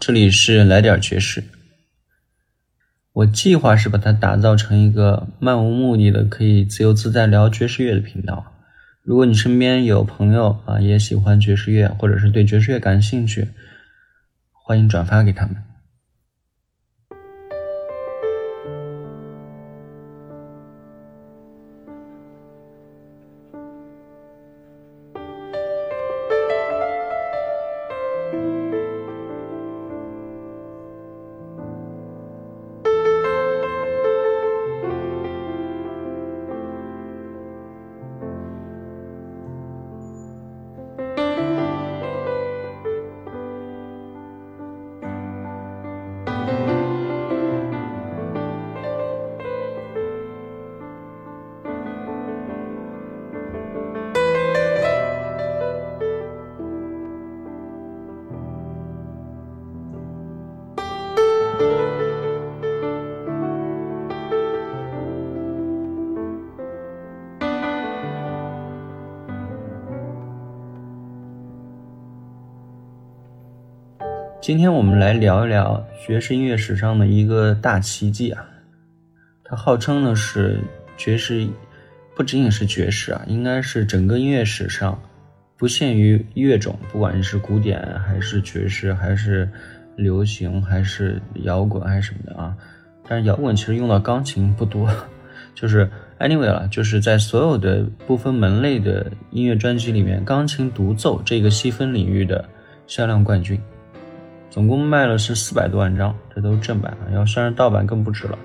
这里是来点爵士。我计划是把它打造成一个漫无目的的、可以自由自在聊爵士乐的频道。如果你身边有朋友啊也喜欢爵士乐，或者是对爵士乐感兴趣，欢迎转发给他们。今天我们来聊一聊爵士音乐史上的一个大奇迹啊！它号称呢是爵士，不仅仅是爵士啊，应该是整个音乐史上不限于乐种，不管是古典还是爵士，还是流行，还是摇滚，还是什么的啊。但是摇滚其实用到钢琴不多，就是 anyway 了，就是在所有的不分门类的音乐专辑里面，钢琴独奏这个细分领域的销量冠军。总共卖了是四百多万张，这都是正版啊，要算上盗版更不止了。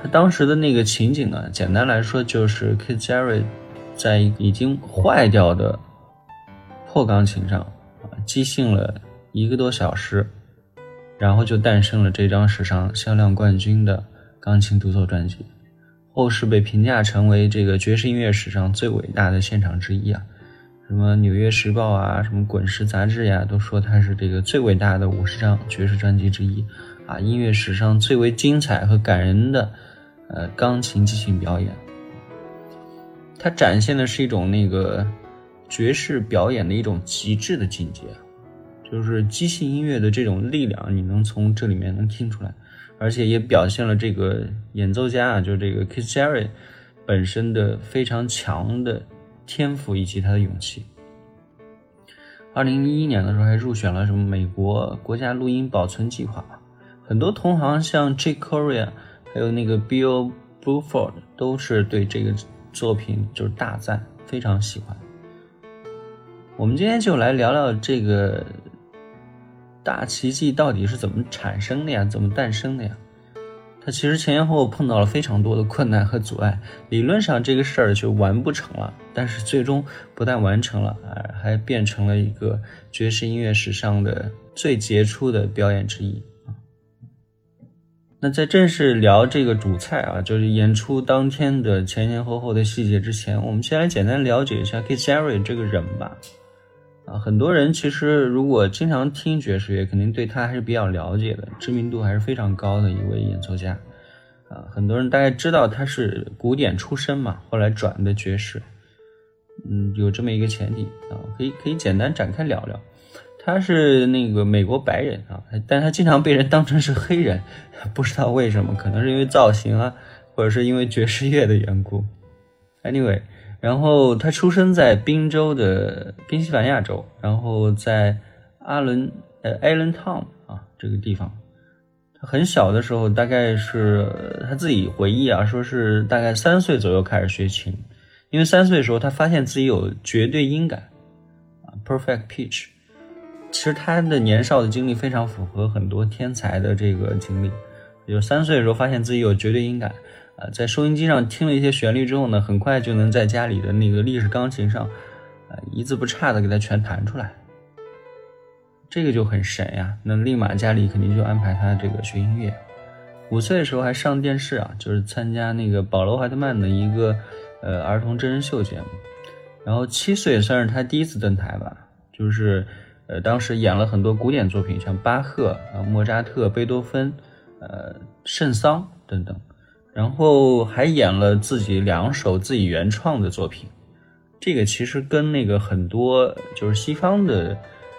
他当时的那个情景呢，简单来说就是 Keith Jarrett 在已经坏掉的破钢琴上啊即兴了一个多小时，然后就诞生了这张史上销量冠军的钢琴独奏专辑，后世被评价成为这个爵士音乐史上最伟大的现场之一啊。什么《纽约时报》啊，什么《滚石》杂志呀，都说它是这个最伟大的五十张爵士专辑之一，啊，音乐史上最为精彩和感人的，呃，钢琴即兴表演。它展现的是一种那个爵士表演的一种极致的境界，就是即兴音乐的这种力量，你能从这里面能听出来，而且也表现了这个演奏家啊，就这个 Kiss Jerry 本身的非常强的。天赋以及他的勇气。二零一一年的时候还入选了什么美国国家录音保存计划，很多同行像 J. Corea 还有那个 Bill Bruford 都是对这个作品就是大赞，非常喜欢。我们今天就来聊聊这个大奇迹到底是怎么产生的呀？怎么诞生的呀？他其实前前后后碰到了非常多的困难和阻碍，理论上这个事儿就完不成了，但是最终不但完成了，还变成了一个爵士音乐史上的最杰出的表演之一那在正式聊这个主菜啊，就是演出当天的前前后后的细节之前，我们先来简单了解一下 Keith Jarrett 这个人吧。啊，很多人其实如果经常听爵士乐，肯定对他还是比较了解的，知名度还是非常高的一位演奏家。啊，很多人大概知道他是古典出身嘛，后来转的爵士。嗯，有这么一个前提啊，可以可以简单展开聊聊。他是那个美国白人啊，但他经常被人当成是黑人，不知道为什么，可能是因为造型啊，或者是因为爵士乐的缘故。Anyway。然后他出生在宾州的宾夕法尼亚州，然后在阿伦呃 Allen Town 啊这个地方，他很小的时候，大概是他自己回忆啊，说是大概三岁左右开始学琴，因为三岁的时候他发现自己有绝对音感啊 perfect pitch。其实他的年少的经历非常符合很多天才的这个经历，有三岁的时候发现自己有绝对音感。啊，在收音机上听了一些旋律之后呢，很快就能在家里的那个立式钢琴上，啊，一字不差的给它全弹出来。这个就很神呀！那立马家里肯定就安排他这个学音乐。五岁的时候还上电视啊，就是参加那个保罗·怀特曼的一个呃儿童真人秀节目。然后七岁算是他第一次登台吧，就是呃当时演了很多古典作品，像巴赫、啊莫扎特、贝多芬、呃圣桑等等。然后还演了自己两首自己原创的作品，这个其实跟那个很多就是西方的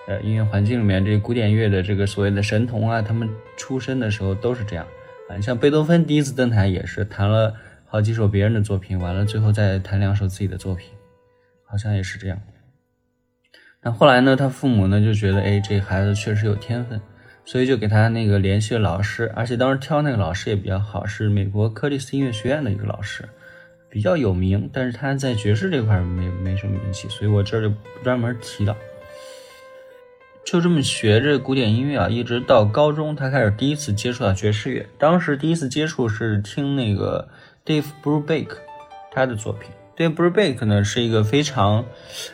呃音乐环境里面，这古典乐的这个所谓的神童啊，他们出生的时候都是这样啊。像贝多芬第一次登台也是弹了好几首别人的作品，完了最后再弹两首自己的作品，好像也是这样。那后来呢，他父母呢就觉得，哎，这孩子确实有天分，所以就给他那个联系了老师，而且当时挑那个老师也比较好，是美国柯蒂斯音乐学院的一个老师。比较有名，但是他在爵士这块没没什么名气，所以我这儿就不专门提了。就这么学着古典音乐啊，一直到高中，他开始第一次接触到爵士乐。当时第一次接触是听那个 Dave Brubeck 他的作品。Dave Brubeck 呢是一个非常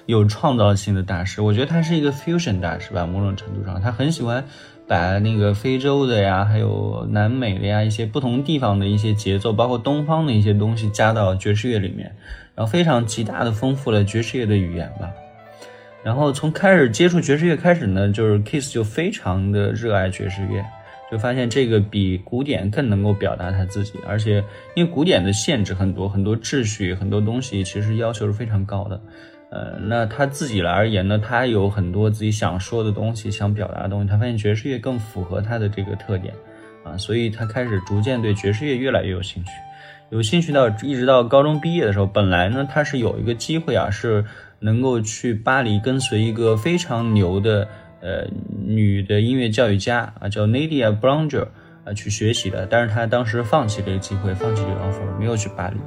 有创造性的大师，我觉得他是一个 fusion 大师吧，某种程度上，他很喜欢。把那个非洲的呀，还有南美的呀，一些不同地方的一些节奏，包括东方的一些东西加到爵士乐里面，然后非常极大的丰富了爵士乐的语言吧。然后从开始接触爵士乐开始呢，就是 Kiss 就非常的热爱爵士乐，就发现这个比古典更能够表达他自己，而且因为古典的限制很多，很多秩序，很多东西其实要求是非常高的。呃，那他自己来而言呢，他有很多自己想说的东西，想表达的东西。他发现爵士乐更符合他的这个特点，啊，所以他开始逐渐对爵士乐越来越有兴趣，有兴趣到一直到高中毕业的时候，本来呢他是有一个机会啊，是能够去巴黎跟随一个非常牛的呃女的音乐教育家啊，叫 Nadia Bounger 啊去学习的，但是他当时放弃这个机会，放弃这个 offer，没有去巴黎。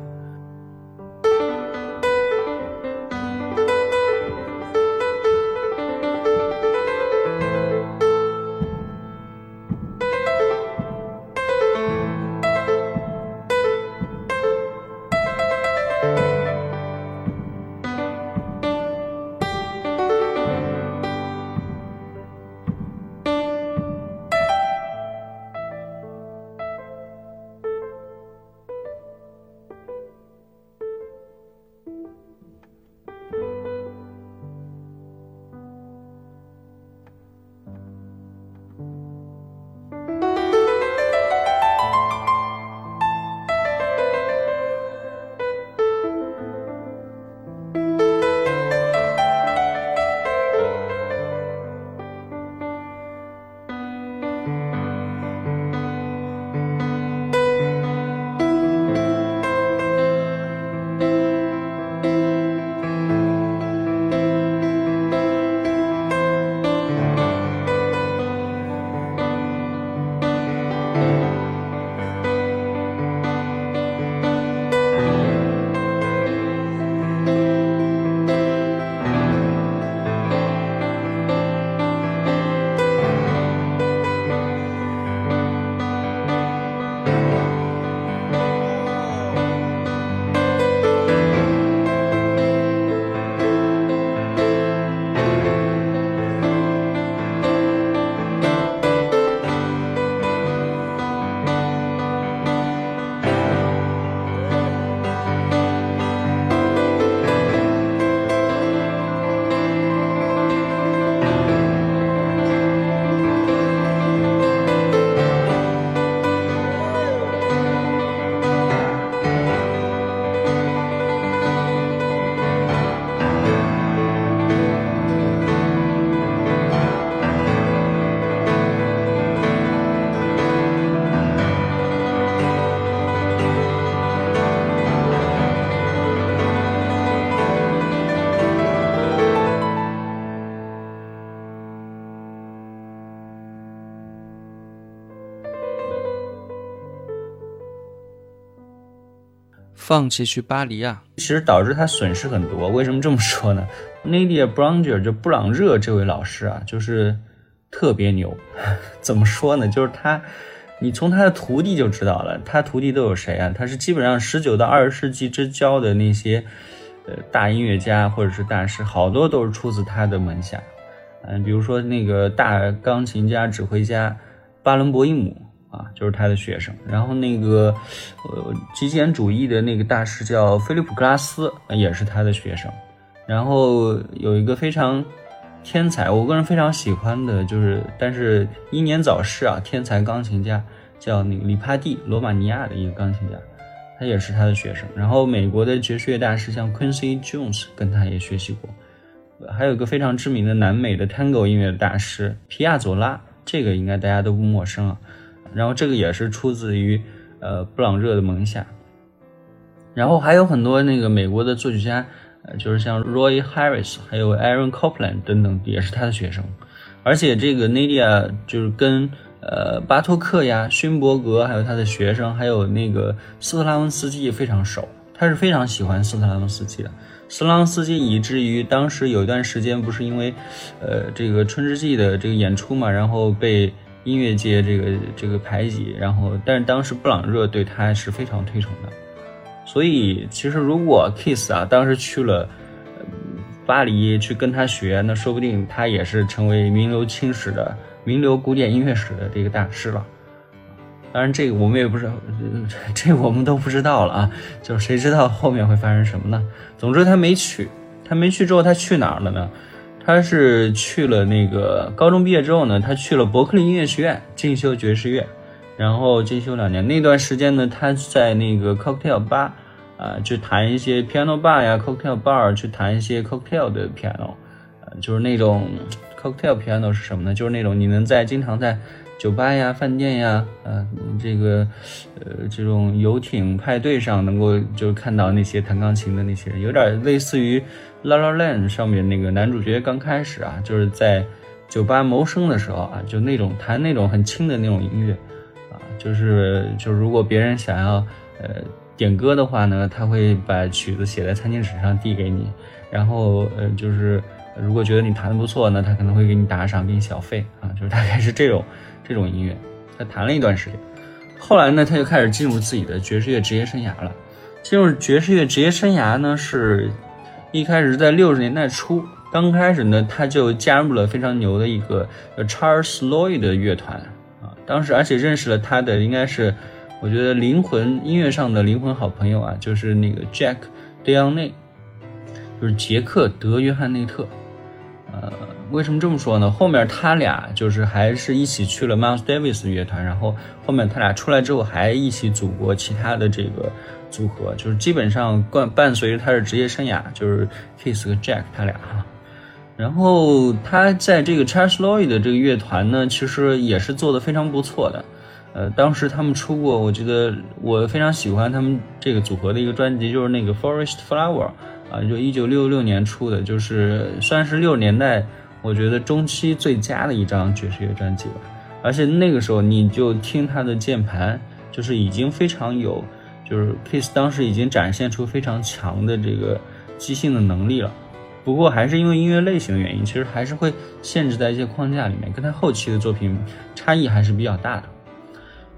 放弃去巴黎啊，其实导致他损失很多。为什么这么说呢？Nadia Bounger 就布朗热这位老师啊，就是特别牛。怎么说呢？就是他，你从他的徒弟就知道了。他徒弟都有谁啊？他是基本上十九到二十世纪之交的那些呃大音乐家或者是大师，好多都是出自他的门下。嗯，比如说那个大钢琴家、指挥家巴伦博伊姆。啊，就是他的学生。然后那个，呃，极简主义的那个大师叫菲利普·格拉斯，也是他的学生。然后有一个非常天才，我个人非常喜欢的，就是但是英年早逝啊，天才钢琴家叫那个里帕蒂，罗马尼亚的一个钢琴家，他也是他的学生。然后美国的爵士乐大师像 Quincy Jones 跟他也学习过。还有一个非常知名的南美的 Tango 音乐大师皮亚佐拉，这个应该大家都不陌生啊。然后这个也是出自于呃布朗热的门下。然后还有很多那个美国的作曲家，呃，就是像 Roy Harris，还有 Aaron Copland 等等，也是他的学生。而且这个 Nadia 就是跟呃巴托克呀、勋伯格，还有他的学生，还有那个斯特拉文斯基非常熟。他是非常喜欢斯特拉文斯基的。斯拉文斯基以至于当时有一段时间不是因为，呃，这个春之祭的这个演出嘛，然后被音乐界这个这个排挤，然后但是当时布朗热对他是非常推崇的，所以其实如果 Kiss 啊当时去了巴黎去跟他学，那说不定他也是成为名流青史的名流古典音乐史的这个大师了。当然，这个我们也不知道，这我们都不知道了啊！就谁知道后面会发生什么呢？总之，他没去，他没去之后，他去哪儿了呢？他是去了那个高中毕业之后呢，他去了伯克利音乐学院进修爵士乐，然后进修两年。那段时间呢，他在那个 cocktail bar 啊，去弹一些 piano bar 呀，cocktail bar 去弹一些 cocktail 的 piano，呃，就是那种 cocktail piano 是什么呢？就是那种你能在经常在酒吧呀、饭店呀，呃，这个，呃，这种游艇派对上能够就看到那些弹钢琴的那些人，有点类似于《La La Land》上面那个男主角刚开始啊，就是在酒吧谋生的时候啊，就那种弹那种很轻的那种音乐，啊，就是就如果别人想要呃点歌的话呢，他会把曲子写在餐巾纸上递给你，然后呃就是如果觉得你弹的不错呢，他可能会给你打赏，给你小费啊，就是大概是这种。这种音乐，他弹了一段时间，后来呢，他就开始进入自己的爵士乐职业生涯了。进入爵士乐职业生涯呢，是一开始是在六十年代初，刚开始呢，他就加入了非常牛的一个 Charles Lloyd 的乐团啊。当时而且认识了他的，应该是我觉得灵魂音乐上的灵魂好朋友啊，就是那个 Jack d e o n e 就是杰克德约翰内特，呃。为什么这么说呢？后面他俩就是还是一起去了 Miles Davis 乐团，然后后面他俩出来之后还一起组过其他的这个组合，就是基本上伴伴随着他的职业生涯，就是 Kiss 和 Jack 他俩哈。然后他在这个 Charles Lloyd 的这个乐团呢，其实也是做的非常不错的。呃，当时他们出过，我觉得我非常喜欢他们这个组合的一个专辑，就是那个 Forest Flower 啊，就一九六六年出的，就是算是六十年代。我觉得中期最佳的一张爵士乐专辑吧，而且那个时候你就听他的键盘，就是已经非常有，就是 Kiss 当时已经展现出非常强的这个即兴的能力了。不过还是因为音乐类型的原因，其实还是会限制在一些框架里面，跟他后期的作品差异还是比较大的。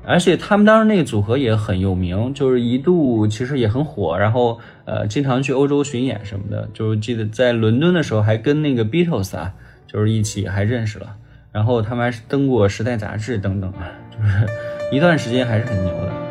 而且他们当时那个组合也很有名，就是一度其实也很火，然后呃经常去欧洲巡演什么的，就是记得在伦敦的时候还跟那个 Beatles 啊。就是一起还认识了，然后他们还是登过《时代》杂志等等啊，就是一段时间还是很牛的。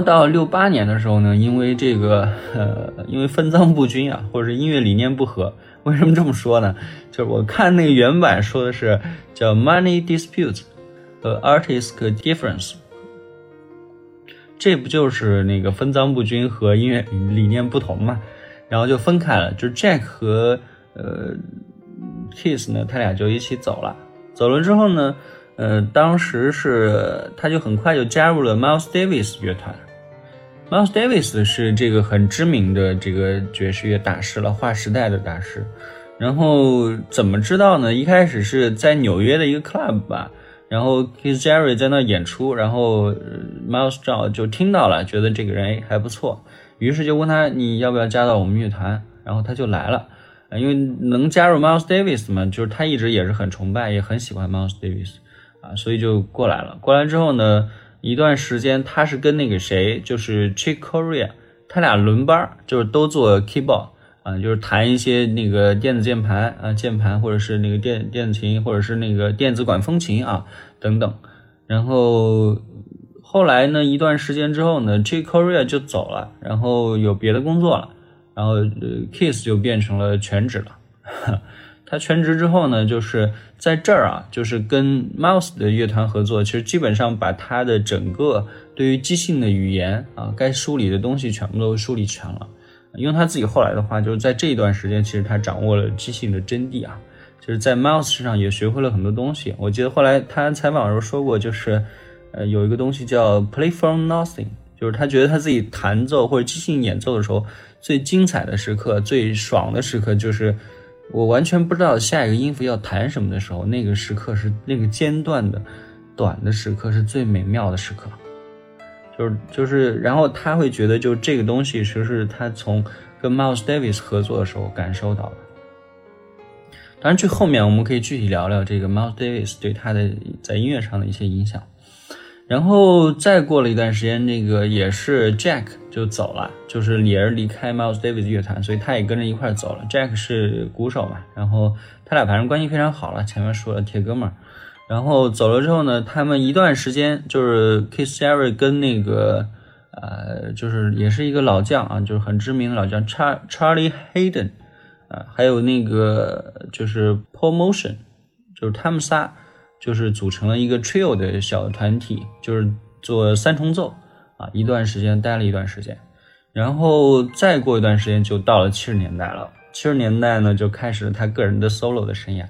到六八年的时候呢，因为这个呃，因为分赃不均啊，或者是音乐理念不合。为什么这么说呢？就是我看那个原版说的是叫 money dispute，和 artist difference。这不就是那个分赃不均和音乐理念不同嘛？然后就分开了。就是 Jack 和呃 Kiss 呢，他俩就一起走了。走了之后呢，呃，当时是他就很快就加入了 Miles Davis 乐团。Miles Davis 是这个很知名的这个爵士乐大师了，划时代的大师。然后怎么知道呢？一开始是在纽约的一个 club 吧，然后 Keith Jarrett 在那演出，然后 Miles 照就听到了，觉得这个人还不错，于是就问他你要不要加到我们乐团，然后他就来了。因为能加入 Miles Davis 嘛，就是他一直也是很崇拜，也很喜欢 Miles Davis 啊，所以就过来了。过来之后呢，一段时间他是跟那个谁，就是 Chick Corea，他俩轮班，就是都做 keyboard 啊，就是弹一些那个电子键盘啊，键盘或者是那个电电子琴，或者是那个电子管风琴啊等等。然后后来呢，一段时间之后呢，Chick Corea 就走了，然后有别的工作了。然后呃，Kiss 就变成了全职了。他全职之后呢，就是在这儿啊，就是跟 Mouse 的乐团合作，其实基本上把他的整个对于即兴的语言啊，该梳理的东西全部都梳理全了。用他自己后来的话，就是在这一段时间，其实他掌握了即兴的真谛啊，就是在 Mouse 身上也学会了很多东西。我记得后来他采访的时候说过，就是呃，有一个东西叫 Play from Nothing，就是他觉得他自己弹奏或者即兴演奏的时候。最精彩的时刻，最爽的时刻，就是我完全不知道下一个音符要弹什么的时候，那个时刻是那个间断的、短的时刻是最美妙的时刻。就是就是，然后他会觉得，就这个东西，其实是他从跟 Miles Davis 合作的时候感受到的。当然，去后面我们可以具体聊聊这个 Miles Davis 对他的在音乐上的一些影响。然后再过了一段时间，那个也是 Jack 就走了，就是也是离开 Miles Davis 乐团，所以他也跟着一块走了。Jack 是鼓手嘛，然后他俩反正关系非常好了，前面说了铁哥们儿。然后走了之后呢，他们一段时间就是 Keith Jarrett 跟那个呃，就是也是一个老将啊，就是很知名的老将 Char Charlie Hayden 啊，还有那个就是 Paul Motion，就是他们仨。就是组成了一个 trio 的小团体，就是做三重奏啊，一段时间待了一段时间，然后再过一段时间就到了七十年代了。七十年代呢，就开始了他个人的 solo 的生涯。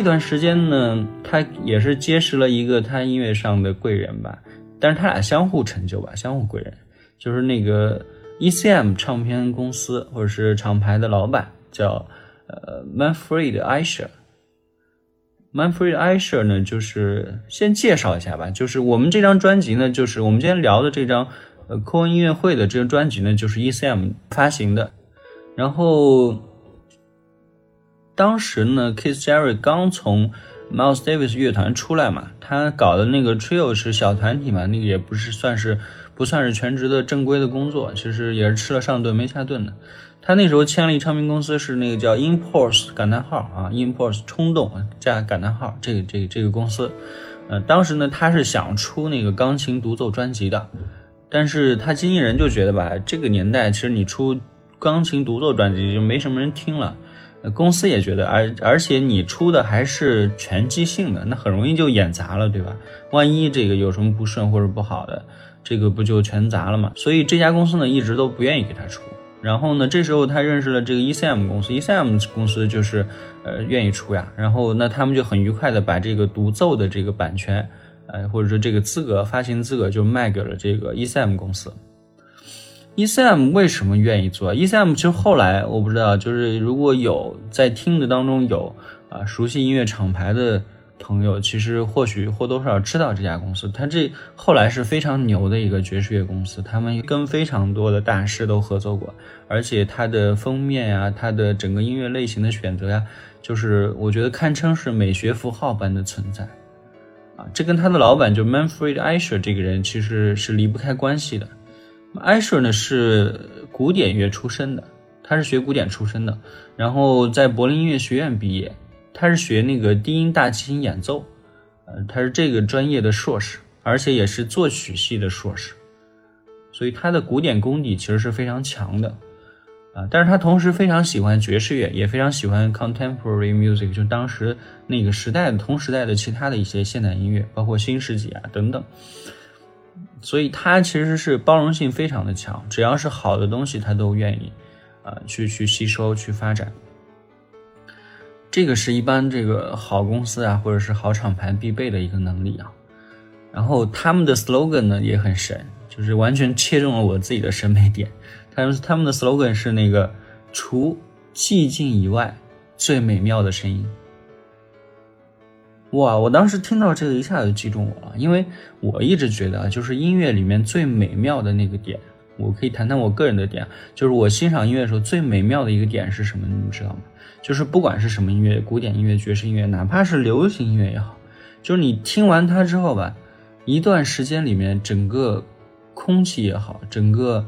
这段时间呢，他也是结识了一个他音乐上的贵人吧，但是他俩相互成就吧，相互贵人，就是那个 ECM 唱片公司或者是厂牌的老板叫呃 Manfred Eicher。Manfred Eicher 呢，就是先介绍一下吧，就是我们这张专辑呢，就是我们今天聊的这张呃科恩音乐会的这张专辑呢，就是 ECM 发行的，然后。当时呢，Keith Jarrett 刚从 Miles Davis 乐团出来嘛，他搞的那个 Trio 是小团体嘛，那个也不是算是不算是全职的正规的工作，其实也是吃了上顿没下顿的。他那时候签了一唱片公司，是那个叫 Impulse 感叹号啊，Impulse 冲动加感叹号这个这个这个公司。呃，当时呢，他是想出那个钢琴独奏专辑的，但是他经纪人就觉得吧，这个年代其实你出钢琴独奏专辑就没什么人听了。公司也觉得，而而且你出的还是全即兴的，那很容易就演砸了，对吧？万一这个有什么不顺或者不好的，这个不就全砸了吗？所以这家公司呢一直都不愿意给他出。然后呢，这时候他认识了这个 ECM 公司，ECM 公司就是呃愿意出呀。然后那他们就很愉快的把这个独奏的这个版权，呃或者说这个资格发行资格就卖给了这个 ECM 公司。ECM 为什么愿意做？ECM 其实后来我不知道，就是如果有在听的当中有啊熟悉音乐厂牌的朋友，其实或许或多或少知道这家公司。它这后来是非常牛的一个爵士乐公司，他们跟非常多的大师都合作过，而且它的封面呀，它的整个音乐类型的选择呀，就是我觉得堪称是美学符号般的存在啊。这跟他的老板就 Manfred Eicher 这个人其实是离不开关系的。艾舍呢是古典乐出身的，他是学古典出身的，然后在柏林音乐学院毕业，他是学那个低音大提琴演奏，呃，他是这个专业的硕士，而且也是作曲系的硕士，所以他的古典功底其实是非常强的，啊，但是他同时非常喜欢爵士乐，也非常喜欢 contemporary music，就当时那个时代的同时代的其他的一些现代音乐，包括新世纪啊等等。所以他其实是包容性非常的强，只要是好的东西，他都愿意，啊，去去吸收去发展。这个是一般这个好公司啊，或者是好厂牌必备的一个能力啊。然后他们的 slogan 呢也很神，就是完全切中了我自己的审美点。他们他们的 slogan 是那个除寂静以外最美妙的声音。哇！我当时听到这个一下就击中我了，因为我一直觉得啊，就是音乐里面最美妙的那个点，我可以谈谈我个人的点，就是我欣赏音乐的时候最美妙的一个点是什么？你们知道吗？就是不管是什么音乐，古典音乐、爵士音乐，哪怕是流行音乐也好，就是你听完它之后吧，一段时间里面，整个空气也好，整个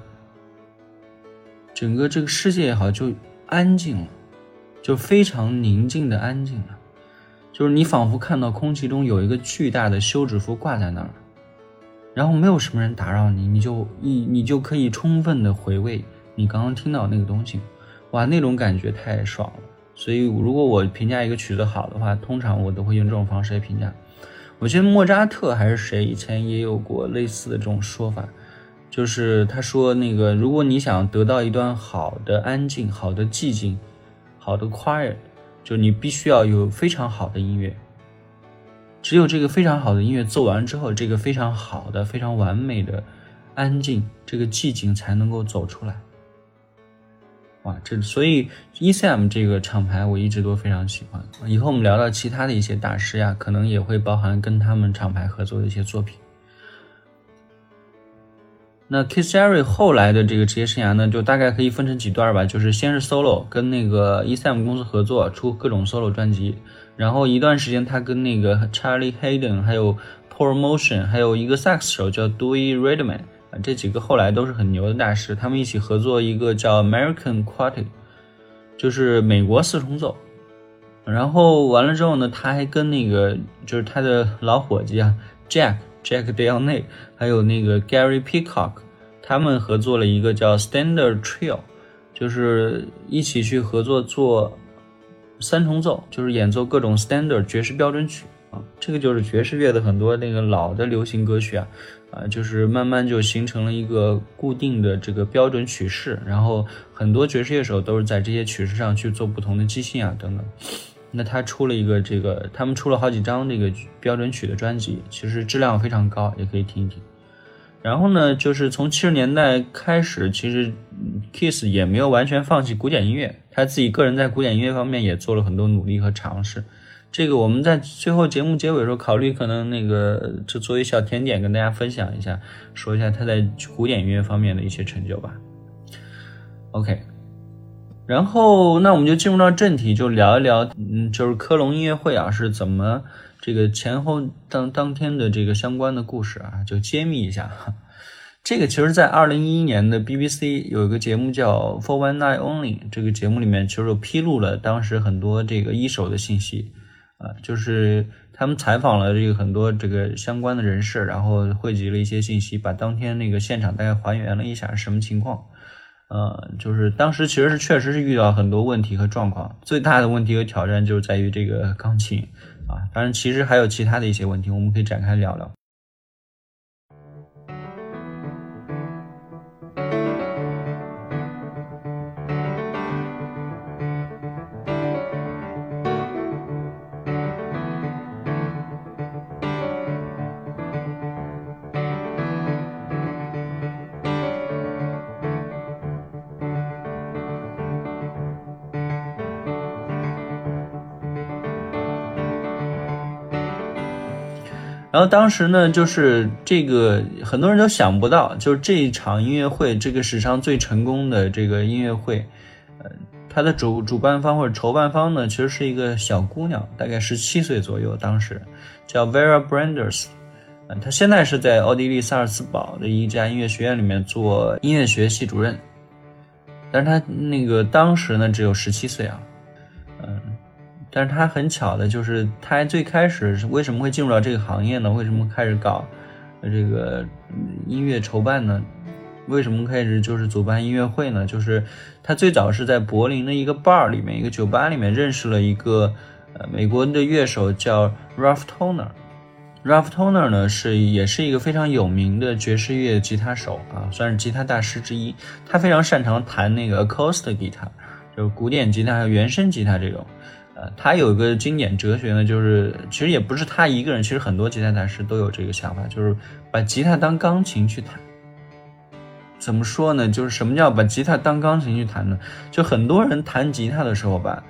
整个这个世界也好，就安静了，就非常宁静的安静了。就是你仿佛看到空气中有一个巨大的休止符挂在那儿，然后没有什么人打扰你，你就一你就可以充分的回味你刚刚听到那个东西，哇，那种感觉太爽了。所以如果我评价一个曲子好的话，通常我都会用这种方式来评价。我记得莫扎特还是谁以前也有过类似的这种说法，就是他说那个如果你想得到一段好的安静、好的寂静、好的 quiet。就你必须要有非常好的音乐，只有这个非常好的音乐奏完之后，这个非常好的、非常完美的安静，这个寂静才能够走出来。哇，这所以 ECM 这个厂牌我一直都非常喜欢。以后我们聊到其他的一些大师呀，可能也会包含跟他们厂牌合作的一些作品。那 Kiss Jerry 后来的这个职业生涯呢，就大概可以分成几段吧。就是先是 solo，跟那个 ECM 公司合作出各种 solo 专辑，然后一段时间他跟那个 Charlie Hayden，还有 Paul Motion，还有一个萨克斯手叫 Dewey Redman 啊，这几个后来都是很牛的大师，他们一起合作一个叫 American Quartet，就是美国四重奏。然后完了之后呢，他还跟那个就是他的老伙计啊 Jack。Jack Dale 还有那个 Gary Peacock，他们合作了一个叫 Standard Trio，就是一起去合作做三重奏，就是演奏各种 Standard 爵士标准曲啊。这个就是爵士乐的很多那个老的流行歌曲啊，啊，就是慢慢就形成了一个固定的这个标准曲式，然后很多爵士乐手都是在这些曲式上去做不同的即兴啊等等。那他出了一个这个，他们出了好几张这个标准曲的专辑，其实质量非常高，也可以听一听。然后呢，就是从七十年代开始，其实 Kiss 也没有完全放弃古典音乐，他自己个人在古典音乐方面也做了很多努力和尝试。这个我们在最后节目结尾的时候考虑，可能那个就作为小甜点跟大家分享一下，说一下他在古典音乐方面的一些成就吧。OK。然后，那我们就进入到正题，就聊一聊，嗯，就是科隆音乐会啊是怎么这个前后当当天的这个相关的故事啊，就揭秘一下。这个其实，在二零一一年的 BBC 有一个节目叫 For One Night Only，这个节目里面其实就披露了当时很多这个一手的信息啊，就是他们采访了这个很多这个相关的人士，然后汇集了一些信息，把当天那个现场大概还原了一下什么情况。呃，就是当时其实是确实是遇到很多问题和状况，最大的问题和挑战就是在于这个钢琴啊，当然其实还有其他的一些问题，我们可以展开聊聊。当时呢，就是这个很多人都想不到，就是这一场音乐会，这个史上最成功的这个音乐会，呃，它的主主办方或者筹办方呢，其实是一个小姑娘，大概十七岁左右，当时叫 Vera Branders，呃，她现在是在奥地利萨尔茨堡的一家音乐学院里面做音乐学系主任，但是她那个当时呢，只有十七岁啊。但是他很巧的，就是他最开始是为什么会进入到这个行业呢？为什么开始搞这个音乐筹办呢？为什么开始就是主办音乐会呢？就是他最早是在柏林的一个 bar 里面，一个酒吧里面认识了一个呃美国的乐手叫 Ralph Toner。Ralph Toner 呢是也是一个非常有名的爵士乐吉他手啊，算是吉他大师之一。他非常擅长弹那个 acoustic guitar，就是古典吉他还有原声吉他这种。他有一个经典哲学呢，就是其实也不是他一个人，其实很多吉他大师都有这个想法，就是把吉他当钢琴去弹。怎么说呢？就是什么叫把吉他当钢琴去弹呢？就很多人弹吉他的时候吧，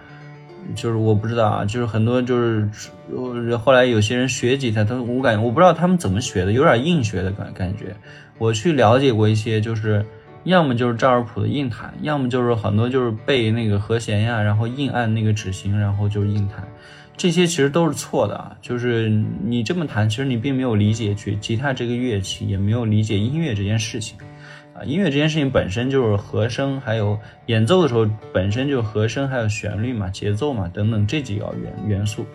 就是我不知道啊，就是很多就是后来有些人学吉他，他我感觉我不知道他们怎么学的，有点硬学的感感觉。我去了解过一些，就是。要么就是赵尔普的硬弹，要么就是很多就是背那个和弦呀，然后硬按那个指型，然后就是硬弹，这些其实都是错的啊。就是你这么弹，其实你并没有理解去吉他这个乐器，也没有理解音乐这件事情啊。音乐这件事情本身就是和声，还有演奏的时候本身就和声，还有旋律嘛、节奏嘛等等这几个元元素。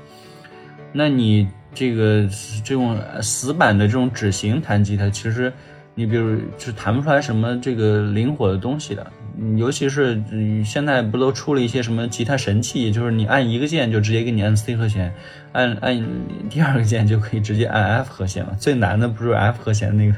那你这个这种死板的这种指型弹吉他，其实。你比如就弹不出来什么这个灵活的东西的，尤其是现在不都出了一些什么吉他神器，就是你按一个键就直接给你按 C 和弦，按按第二个键就可以直接按 F 和弦了。最难的不是 F 和弦那个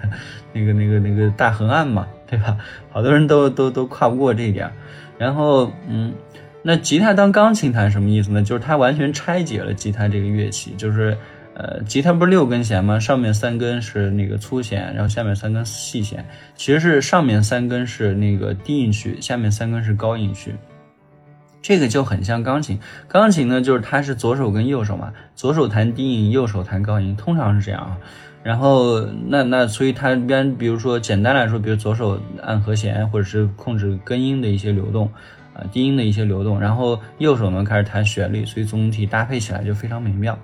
那个那个那个大横按嘛，对吧？好多人都都都跨不过这一点。然后嗯，那吉他当钢琴弹什么意思呢？就是它完全拆解了吉他这个乐器，就是。呃，吉他不是六根弦吗？上面三根是那个粗弦，然后下面三根细弦。其实是上面三根是那个低音区，下面三根是高音区。这个就很像钢琴。钢琴呢，就是它是左手跟右手嘛，左手弹低音，右手弹高音，通常是这样啊。然后那那所以它边，比如说简单来说，比如左手按和弦，或者是控制根音的一些流动，啊低音的一些流动，然后右手呢开始弹旋律，所以总体搭配起来就非常美妙。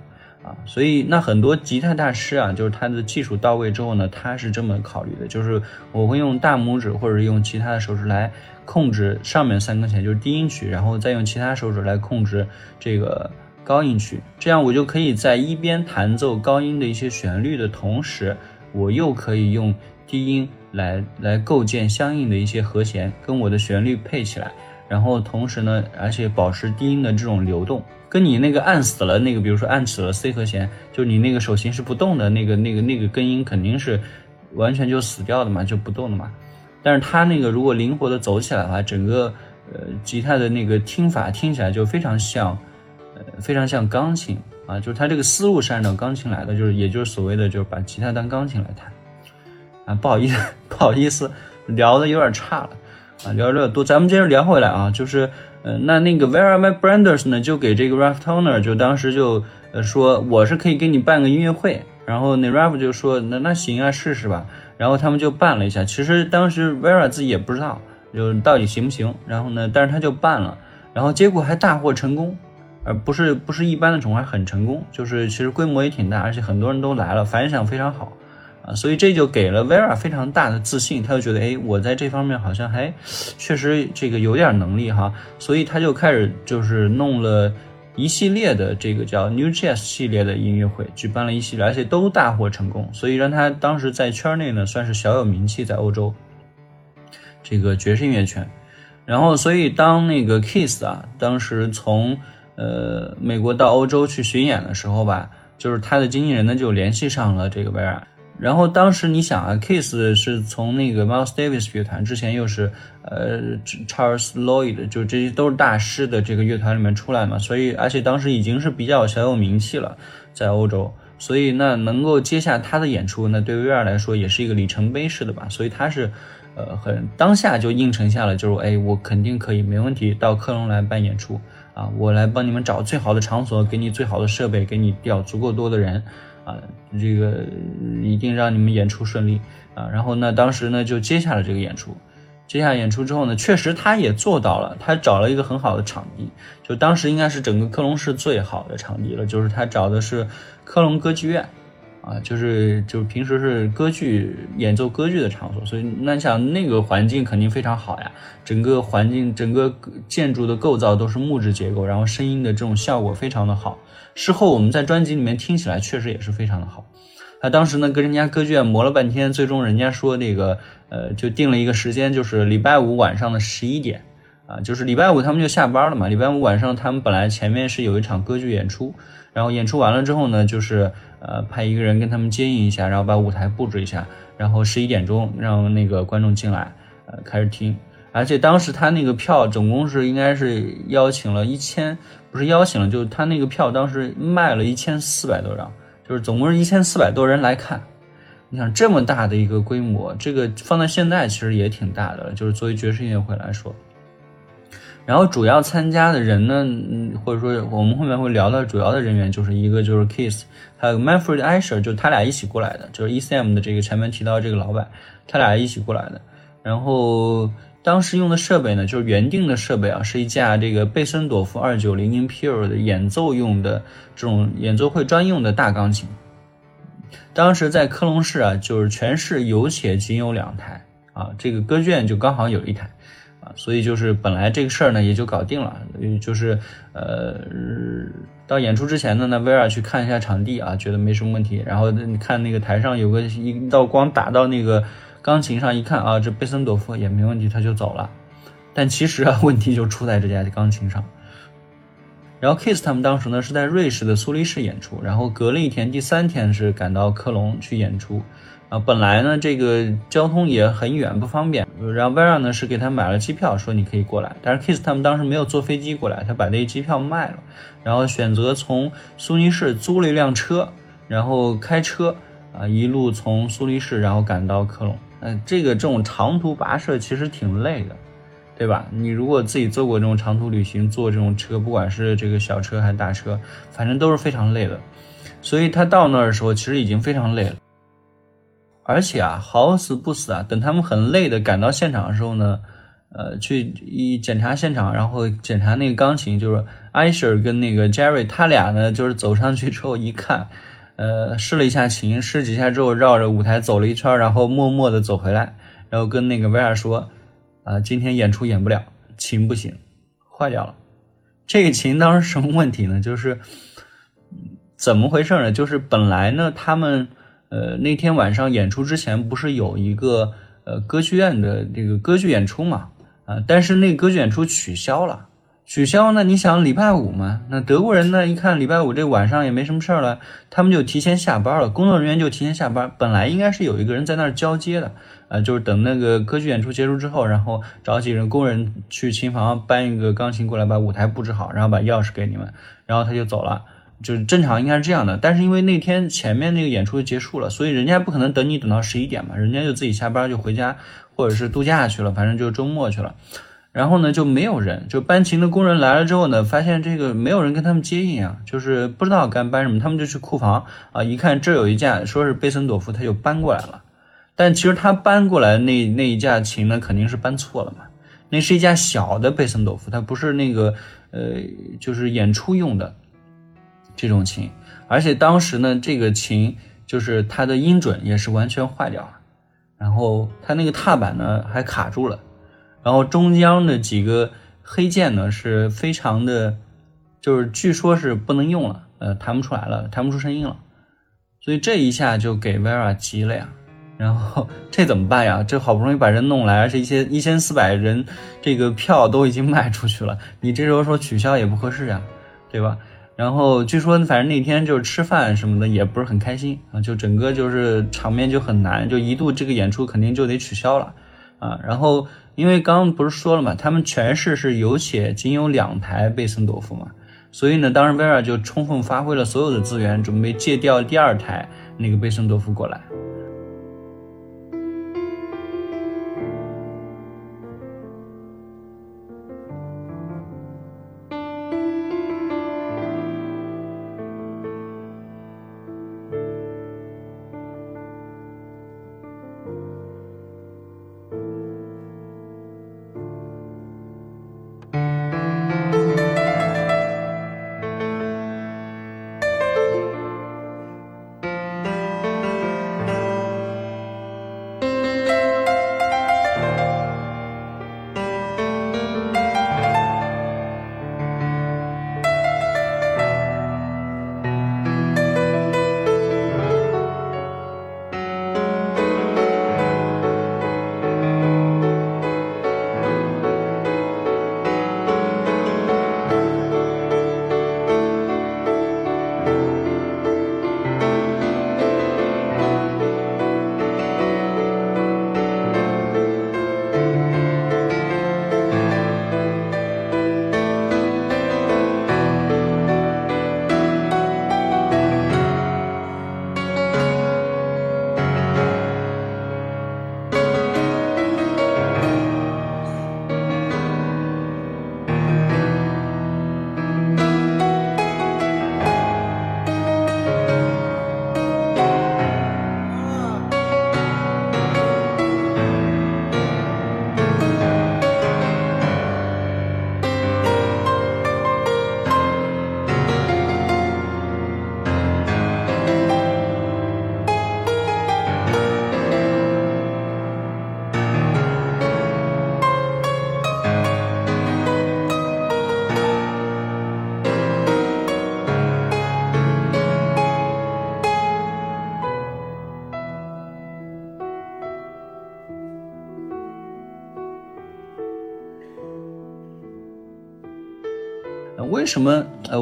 啊，所以那很多吉他大师啊，就是他的技术到位之后呢，他是这么考虑的，就是我会用大拇指或者用其他的手指来控制上面三根弦，就是低音区，然后再用其他手指来控制这个高音区，这样我就可以在一边弹奏高音的一些旋律的同时，我又可以用低音来来构建相应的一些和弦，跟我的旋律配起来，然后同时呢，而且保持低音的这种流动。跟你那个按死了那个，比如说按死了 C 和弦，就你那个手型是不动的那个那个那个根音肯定是完全就死掉的嘛，就不动的嘛。但是它那个如果灵活的走起来的话，整个呃吉他的那个听法听起来就非常像呃非常像钢琴啊，就是他这个思路是按照钢琴来的，就是也就是所谓的就是把吉他当钢琴来弹啊。不好意思，不好意思，聊的有点差了啊，聊的有点多，咱们接着聊回来啊，就是呃，那那个 Vera My Branders 呢，就给这个 Ralph Toner 就当时就呃说我是可以给你办个音乐会，然后那 Ralph 就说那那行啊，试试吧。然后他们就办了一下，其实当时 Vera 自己也不知道，就到底行不行。然后呢，但是他就办了，然后结果还大获成功，而不是不是一般的宠还很成功，就是其实规模也挺大，而且很多人都来了，反响非常好啊，所以这就给了 Vera 非常大的自信，他就觉得哎，我在这方面好像还确实这个有点能力哈，所以他就开始就是弄了。一系列的这个叫 New Jazz 系列的音乐会，举办了一系列，而且都大获成功，所以让他当时在圈内呢算是小有名气，在欧洲这个爵士音乐圈。然后，所以当那个 Kiss 啊，当时从呃美国到欧洲去巡演的时候吧，就是他的经纪人呢就联系上了这个 Vera。然后当时你想啊，Kiss 是从那个 Miles Davis 乐团，之前又是呃 Charles Lloyd，就这些都是大师的这个乐团里面出来嘛，所以而且当时已经是比较小有名气了，在欧洲，所以那能够接下他的演出，那对威尔来说也是一个里程碑式的吧，所以他是呃很当下就应承下了，就是哎我肯定可以没问题到科隆来办演出。啊，我来帮你们找最好的场所，给你最好的设备，给你调足够多的人。啊，这个一定让你们演出顺利啊！然后呢，当时呢就接下了这个演出，接下演出之后呢，确实他也做到了，他找了一个很好的场地，就当时应该是整个科隆市最好的场地了，就是他找的是科隆歌剧院。啊，就是就是平时是歌剧演奏歌剧的场所，所以那你想那个环境肯定非常好呀，整个环境整个建筑的构造都是木质结构，然后声音的这种效果非常的好。事后我们在专辑里面听起来确实也是非常的好。他当时呢跟人家歌剧院磨了半天，最终人家说那个呃就定了一个时间，就是礼拜五晚上的十一点啊，就是礼拜五他们就下班了嘛，礼拜五晚上他们本来前面是有一场歌剧演出，然后演出完了之后呢就是。呃，派一个人跟他们接应一下，然后把舞台布置一下，然后十一点钟让那个观众进来，呃，开始听。而且当时他那个票总共是应该是邀请了一千，不是邀请了，就是他那个票当时卖了一千四百多张，就是总共是一千四百多人来看。你想这么大的一个规模，这个放在现在其实也挺大的了，就是作为爵士音乐会来说。然后主要参加的人呢，或者说我们后面会聊到主要的人员，就是一个就是 Kiss，还有 Manfred Asher，就是他俩一起过来的，就是 ECM 的这个前面提到这个老板，他俩一起过来的。然后当时用的设备呢，就是原定的设备啊，是一架这个贝森朵夫二九零 Imperial 的演奏用的这种演奏会专用的大钢琴。当时在科隆市啊，就是全市有且仅有两台啊，这个歌剧院就刚好有一台啊。所以就是本来这个事儿呢也就搞定了，就是呃到演出之前呢，那威尔去看一下场地啊，觉得没什么问题。然后你看那个台上有个一道光打到那个钢琴上，一看啊，这贝森朵夫也没问题，他就走了。但其实啊，问题就出在这架钢琴上。然后 Kiss 他们当时呢是在瑞士的苏黎世演出，然后隔了一天，第三天是赶到科隆去演出。啊，本来呢，这个交通也很远，不方便。然后 Vera 呢是给他买了机票，说你可以过来。但是 Kiss 他们当时没有坐飞机过来，他把那机票卖了，然后选择从苏黎世租了一辆车，然后开车啊，一路从苏黎世，然后赶到科隆。嗯，这个这种长途跋涉其实挺累的，对吧？你如果自己做过这种长途旅行，坐这种车，不管是这个小车还是大车，反正都是非常累的。所以他到那儿的时候，其实已经非常累了。而且啊，好死不死啊！等他们很累的赶到现场的时候呢，呃，去一检查现场，然后检查那个钢琴，就是艾 r 跟那个 Jerry 他俩呢，就是走上去之后一看，呃，试了一下琴，试几下之后绕着舞台走了一圈，然后默默的走回来，然后跟那个威尔说，啊，今天演出演不了，琴不行，坏掉了。这个琴当时什么问题呢？就是怎么回事呢？就是本来呢，他们。呃，那天晚上演出之前不是有一个呃歌剧院的这个歌剧演出嘛？啊，但是那个歌剧演出取消了，取消呢？你想礼拜五嘛？那德国人呢？一看礼拜五这晚上也没什么事儿了，他们就提前下班了。工作人员就提前下班。本来应该是有一个人在那儿交接的，呃，就是等那个歌剧演出结束之后，然后找几人工人去琴房搬一个钢琴过来，把舞台布置好，然后把钥匙给你们，然后他就走了。就是正常应该是这样的。但是因为那天前面那个演出就结束了，所以人家不可能等你等到十一点嘛，人家就自己下班就回家或者是度假去了，反正就周末去了。然后呢，就没有人，就搬琴的工人来了之后呢，发现这个没有人跟他们接应啊，就是不知道该搬什么，他们就去库房啊，一看这有一架，说是贝森朵夫，他就搬过来了。但其实他搬过来那那一架琴呢，肯定是搬错了嘛，那是一架小的贝森朵夫，它不是那个呃，就是演出用的这种琴，而且当时呢，这个琴就是它的音准也是完全坏掉了，然后它那个踏板呢还卡住了。然后中央的几个黑键呢是非常的，就是据说是不能用了，呃，弹不出来了，弹不出声音了，所以这一下就给 Vera 急了呀。然后 这怎么办呀？这好不容易把人弄来，而且一千一千四百人这个票都已经卖出去了，你这时候说取消也不合适呀，对吧？然后据说反正那天就是吃饭什么的也不是很开心啊，就整个就是场面就很难，就一度这个演出肯定就得取消了啊，然后。因为刚刚不是说了嘛，他们全市是有且仅有两台贝森朵夫嘛，所以呢，当时威尔就充分发挥了所有的资源，准备借调第二台那个贝森朵夫过来。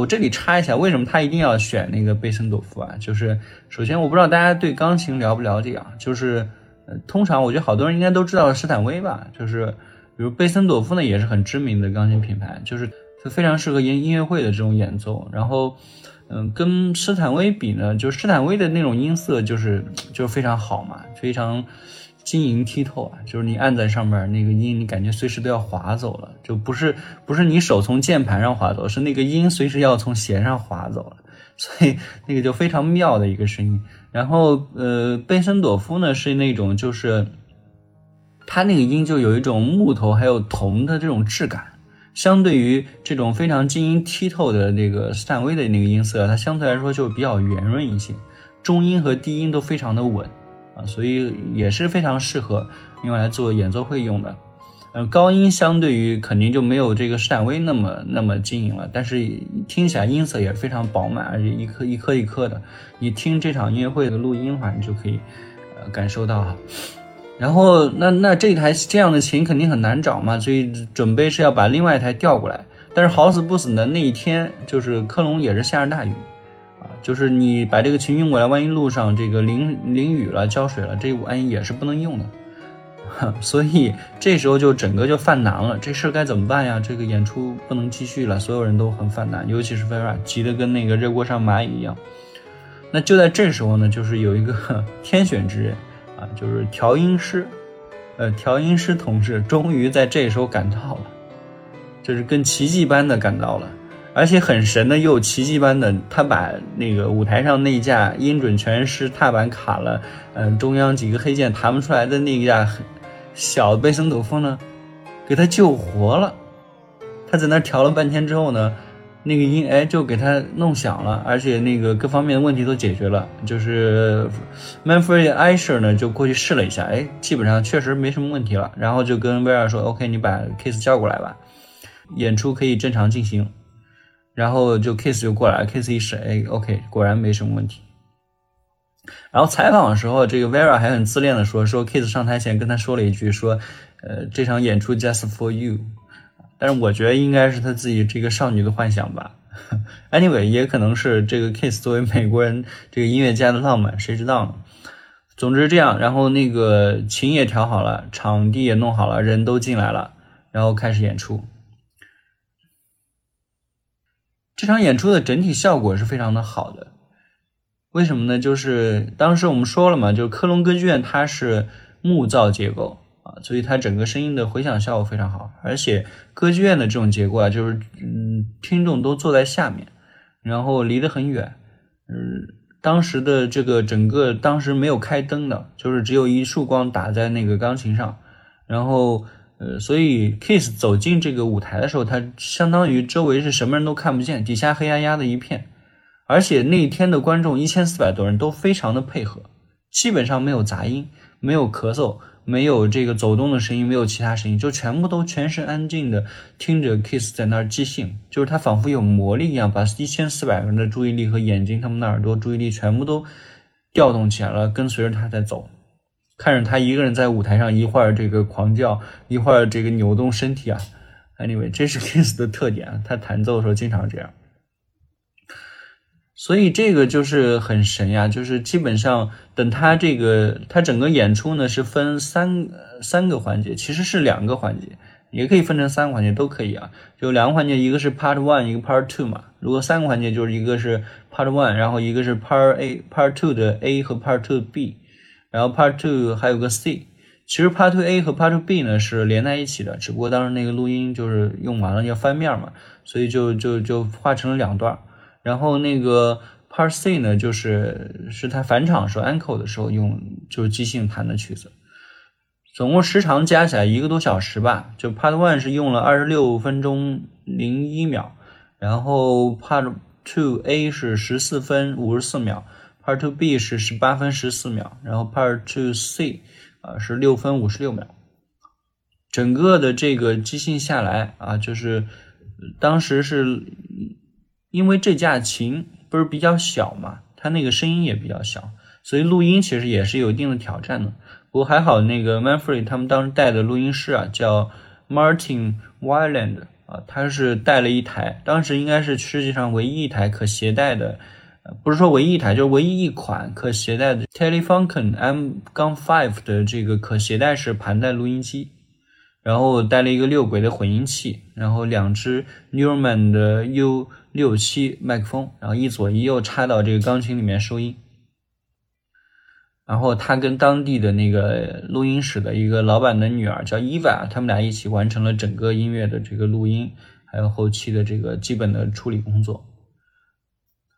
我这里插一下，为什么他一定要选那个贝森朵夫啊？就是首先，我不知道大家对钢琴了不了解啊？就是，呃，通常我觉得好多人应该都知道斯坦威吧？就是，比如贝森朵夫呢，也是很知名的钢琴品牌，就是非常适合音音乐会的这种演奏。然后，嗯，跟斯坦威比呢，就施坦威的那种音色，就是就是非常好嘛，非常。晶莹剔透啊，就是你按在上面那个音，你感觉随时都要滑走了，就不是不是你手从键盘上滑走，是那个音随时要从弦上滑走了，所以那个就非常妙的一个声音。然后呃，贝森朵夫呢是那种就是，它那个音就有一种木头还有铜的这种质感，相对于这种非常晶莹剔透的那个斯坦威的那个音色，它相对来说就比较圆润一些，中音和低音都非常的稳。啊，所以也是非常适合用来做演奏会用的。嗯，高音相对于肯定就没有这个施坦威那么那么晶莹了，但是听起来音色也是非常饱满，而且一颗一颗一颗的。你听这场音乐会的录音的话，你就可以呃感受到哈。然后那那这台这样的琴肯定很难找嘛，所以准备是要把另外一台调过来。但是好死不死的那一天，就是科隆也是下着大雨，就是你把这个琴运过来，万一路上这个淋淋雨了、浇水了，这万一也是不能用的。所以这时候就整个就犯难了，这事儿该怎么办呀？这个演出不能继续了，所有人都很犯难，尤其是 Vera 急得跟那个热锅上蚂蚁一样。那就在这时候呢，就是有一个 天选之人啊，就是调音师，呃，调音师同志终于在这时候赶到了，就是跟奇迹般的赶到了，而且很神的又奇迹般的，他把那个舞台上那架音准全失、踏板卡了，嗯，中央几个黑键弹不出来的那架。小贝森朵夫呢，给他救活了。他在那调了半天之后呢，那个音哎就给他弄响了，而且那个各方面的问题都解决了。就是 Manfred Isher 呢就过去试了一下，哎，基本上确实没什么问题了。然后就跟威尔说：“OK，你把 Kiss 叫过来吧，演出可以正常进行。”然后就 Kiss 就过来了，Kiss 一试，哎，OK，果然没什么问题。然后采访的时候，这个 Vera 还很自恋的说：“说 Kiss 上台前跟他说了一句，说，呃，这场演出 just for you。”但是我觉得应该是他自己这个少女的幻想吧。Anyway，也可能是这个 Kiss 作为美国人这个音乐家的浪漫，谁知道呢？总之这样，然后那个琴也调好了，场地也弄好了，人都进来了，然后开始演出。这场演出的整体效果是非常的好的。为什么呢？就是当时我们说了嘛，就是科隆歌剧院它是木造结构啊，所以它整个声音的回响效果非常好。而且歌剧院的这种结构啊，就是嗯，听众都坐在下面，然后离得很远。嗯，当时的这个整个当时没有开灯的，就是只有一束光打在那个钢琴上，然后呃，所以 Kiss 走进这个舞台的时候，他相当于周围是什么人都看不见，底下黑压压的一片。而且那一天的观众一千四百多人都非常的配合，基本上没有杂音，没有咳嗽，没有这个走动的声音，没有其他声音，就全部都全神安静的听着 Kiss 在那儿即兴，就是他仿佛有魔力一样，把一千四百个人的注意力和眼睛、他们的耳朵注意力全部都调动起来了，跟随着他在走，看着他一个人在舞台上一会儿这个狂叫，一会儿这个扭动身体啊，Anyway，这是 Kiss 的特点啊，他弹奏的时候经常这样。所以这个就是很神呀，就是基本上等他这个他整个演出呢是分三三个环节，其实是两个环节，也可以分成三个环节都可以啊。就两个环节，一个是 Part One，一个 Part Two 嘛。如果三个环节，就是一个是 Part One，然后一个是 Part A，Part Two 的 A 和 Part Two B，然后 Part Two 还有个 C。其实 Part Two A 和 Part Two B 呢是连在一起的，只不过当时那个录音就是用完了要翻面嘛，所以就就就画成了两段。然后那个 Part C 呢，就是是他返场时候 Uncle 的时候用，就是即兴弹的曲子，总共时长加起来一个多小时吧。就 Part One 是用了二十六分钟零一秒，然后 Part Two A 是十四分五十四秒，Part Two B 是十八分十四秒，然后 Part Two C 啊是六分五十六秒。整个的这个即兴下来啊，就是当时是。因为这架琴不是比较小嘛，它那个声音也比较小，所以录音其实也是有一定的挑战的。不过还好，那个 Manfred 他们当时带的录音师啊，叫 Martin Wyland 啊，他是带了一台，当时应该是世界上唯一一台可携带的，不是说唯一一台，就是唯一一款可携带的 Telefunken m 杠5的这个可携带式盘带录音机。然后带了一个六轨的混音器，然后两只 Neumann 的 U 六七麦克风，然后一左一右插到这个钢琴里面收音。然后他跟当地的那个录音室的一个老板的女儿叫 Eva，他们俩一起完成了整个音乐的这个录音，还有后期的这个基本的处理工作。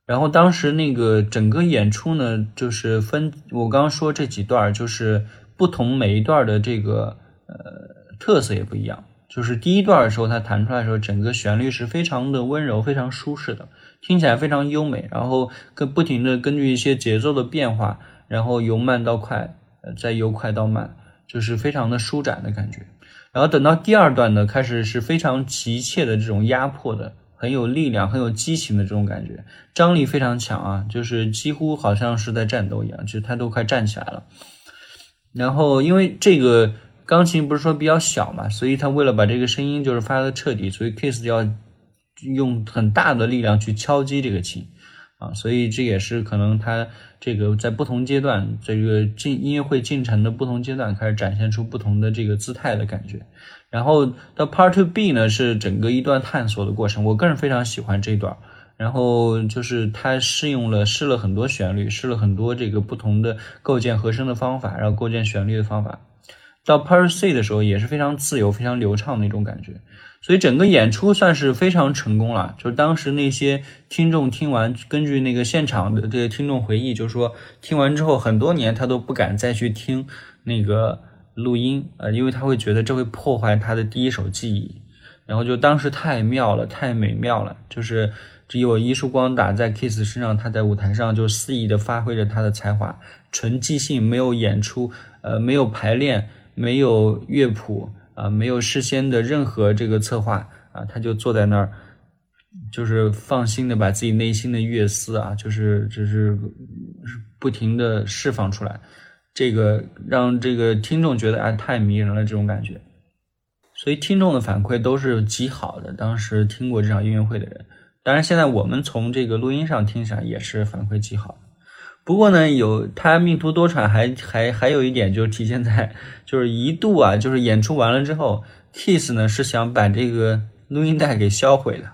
然后当时那个整个演出呢，就是分我刚刚说这几段，就是不同每一段的这个呃。特色也不一样，就是第一段的时候，它弹出来的时候，整个旋律是非常的温柔、非常舒适的，听起来非常优美。然后跟不停的根据一些节奏的变化，然后由慢到快，再由快到慢，就是非常的舒展的感觉。然后等到第二段呢，开始是非常急切的这种压迫的，很有力量、很有激情的这种感觉，张力非常强啊，就是几乎好像是在战斗一样，就是他都快站起来了。然后因为这个。钢琴不是说比较小嘛，所以他为了把这个声音就是发的彻底，所以 Kiss 要用很大的力量去敲击这个琴。啊，所以这也是可能他这个在不同阶段，这个进音乐会进程的不同阶段，开始展现出不同的这个姿态的感觉。然后到 Part Two B 呢，是整个一段探索的过程。我个人非常喜欢这段。然后就是他试用了试了很多旋律，试了很多这个不同的构建和声的方法，然后构建旋律的方法。到 Part C 的时候也是非常自由、非常流畅的一种感觉。所以整个演出算是非常成功了。就是当时那些听众听完，根据那个现场的这些听众回忆，就是说听完之后很多年他都不敢再去听那个录音，呃，因为他会觉得这会破坏他的第一手记忆。然后就当时太妙了，太美妙了，就是只有一束光打在 Kiss 身上，他在舞台上就肆意的发挥着他的才华，纯即兴，没有演出，呃，没有排练，没有乐谱。啊，没有事先的任何这个策划啊，他就坐在那儿，就是放心的把自己内心的乐思啊，就是就是不停的释放出来，这个让这个听众觉得啊太迷人了这种感觉，所以听众的反馈都是极好的。当时听过这场音乐会的人，当然现在我们从这个录音上听起来也是反馈极好。不过呢，有他命途多舛，还还还有一点就是体现在，就是一度啊，就是演出完了之后，Kiss 呢是想把这个录音带给销毁的，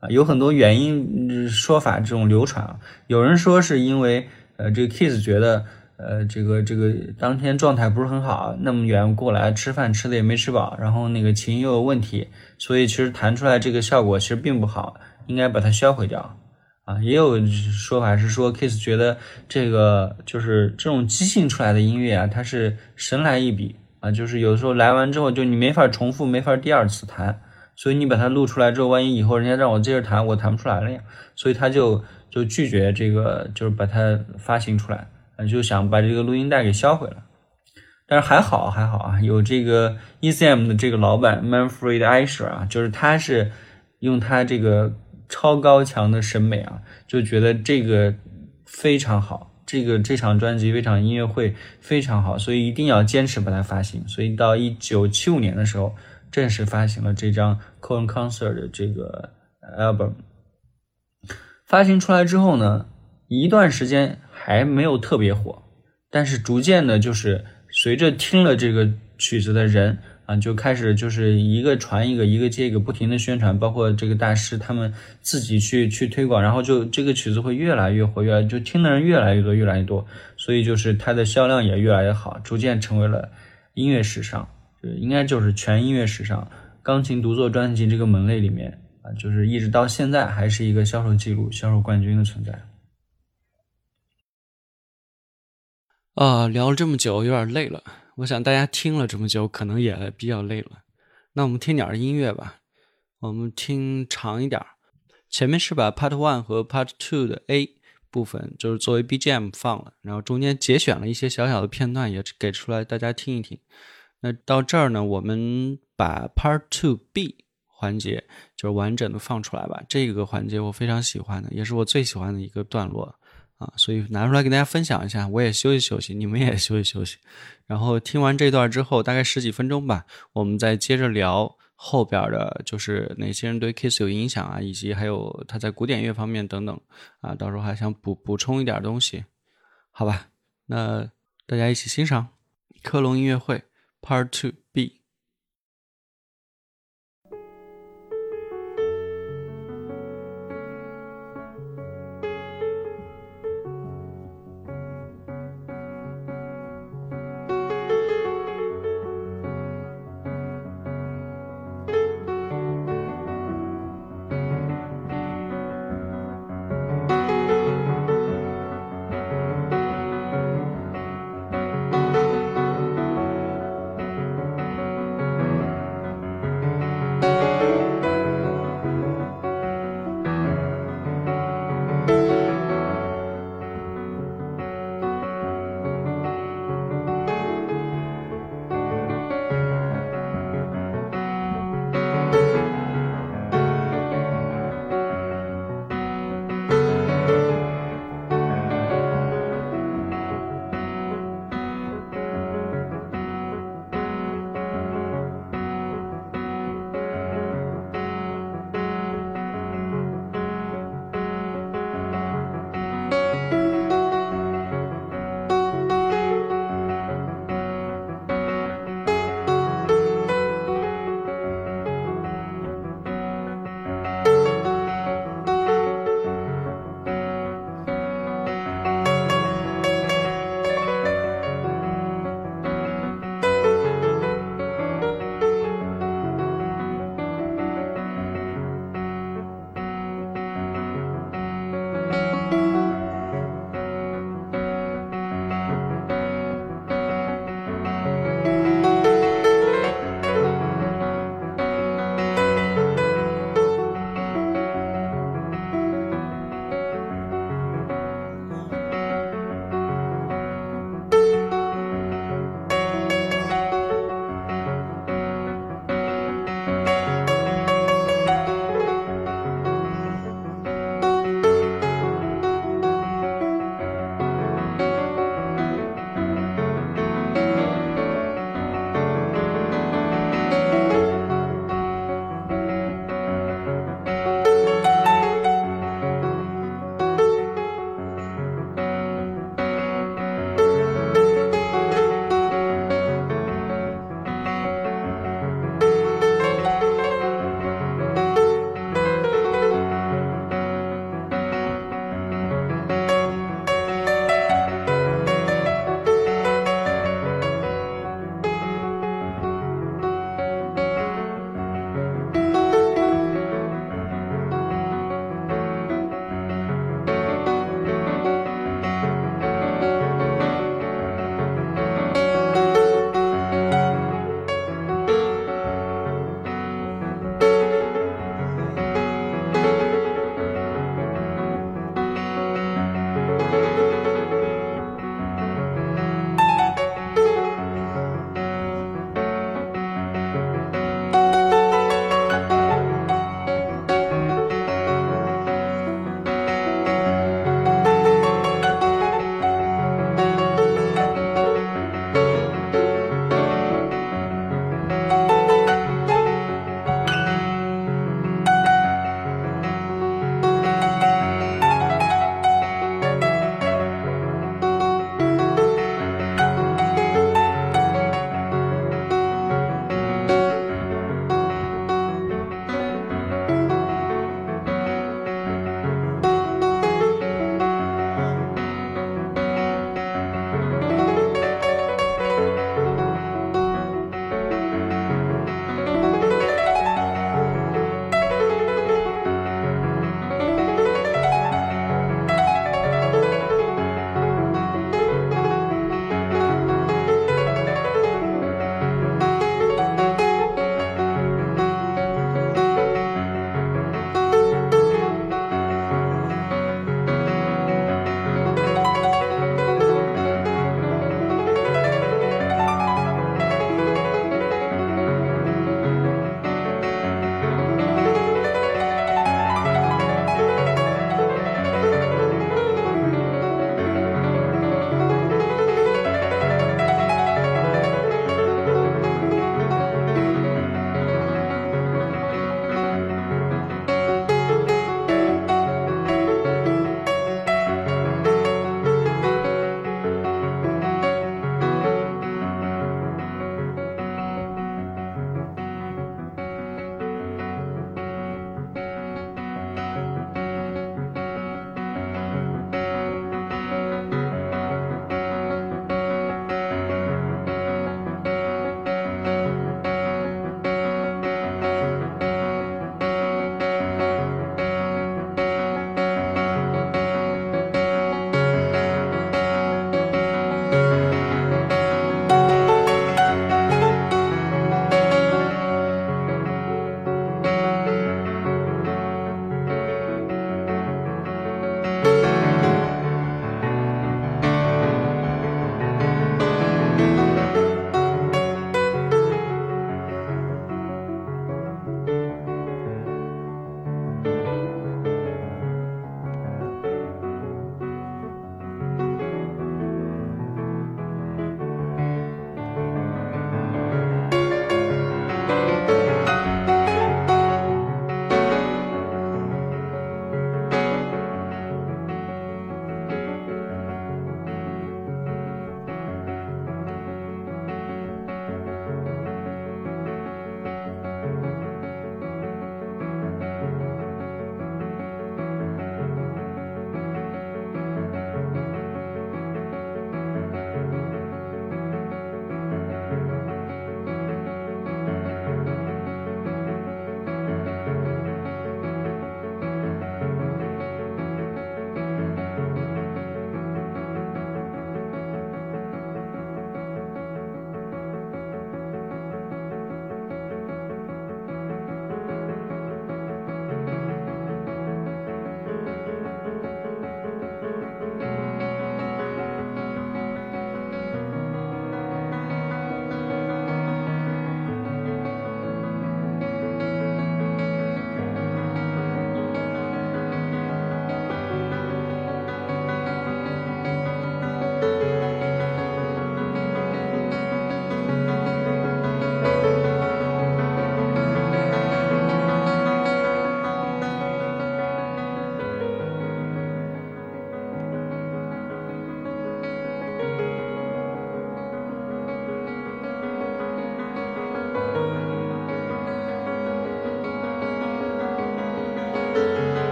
啊，有很多原因说法这种流传啊，有人说是因为呃这个 Kiss 觉得呃这个这个当天状态不是很好，那么远过来吃饭吃的也没吃饱，然后那个琴又有问题，所以其实弹出来这个效果其实并不好，应该把它销毁掉。啊，也有说法是说，Kiss 觉得这个就是这种即兴出来的音乐啊，它是神来一笔啊，就是有的时候来完之后，就你没法重复，没法第二次弹，所以你把它录出来之后，万一以后人家让我接着弹，我弹不出来了呀，所以他就就拒绝这个，就是把它发行出来，就想把这个录音带给销毁了。但是还好还好啊，有这个 ECM 的这个老板 Manfred Eicher 啊，就是他是用他这个。超高强的审美啊，就觉得这个非常好，这个这场专辑、这场音乐会非常好，所以一定要坚持把它发行。所以到一九七五年的时候，正式发行了这张《c o n Concert》的这个 album。发行出来之后呢，一段时间还没有特别火，但是逐渐的，就是随着听了这个曲子的人。啊，就开始就是一个传一个，一个接一个，不停的宣传，包括这个大师他们自己去去推广，然后就这个曲子会越来越火，越来就听的人越来越多，越来越多，所以就是它的销量也越来越好，逐渐成为了音乐史上，就应该就是全音乐史上钢琴独奏专辑这个门类里面啊，就是一直到现在还是一个销售记录、销售冠军的存在。啊，聊了这么久，有点累了。我想大家听了这么久，可能也比较累了。那我们听点音乐吧。我们听长一点前面是把 Part One 和 Part Two 的 A 部分，就是作为 BGM 放了，然后中间节选了一些小小的片段，也给出来大家听一听。那到这儿呢，我们把 Part Two B 环节就是完整的放出来吧。这个环节我非常喜欢的，也是我最喜欢的一个段落。啊，所以拿出来跟大家分享一下，我也休息休息，你们也休息休息。然后听完这段之后，大概十几分钟吧，我们再接着聊后边的，就是哪些人对 Kiss 有影响啊，以及还有他在古典乐方面等等啊，到时候还想补补充一点东西，好吧？那大家一起欣赏科隆音乐会 Part Two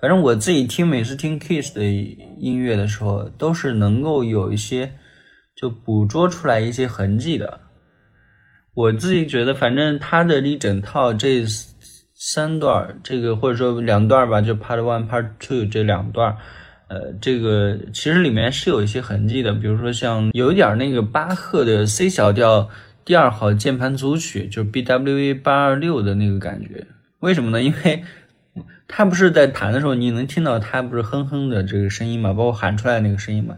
反正我自己听，每次听 Kiss 的音乐的时候，都是能够有一些就捕捉出来一些痕迹的。我自己觉得，反正他的一整套这三段，这个或者说两段吧，就 Part One、Part Two 这两段，呃，这个其实里面是有一些痕迹的，比如说像有一点那个巴赫的 C 小调第二号键盘组曲，就是 BWV 八二六的那个感觉。为什么呢？因为他不是在弹的时候，你能听到他不是哼哼的这个声音嘛，包括喊出来那个声音嘛，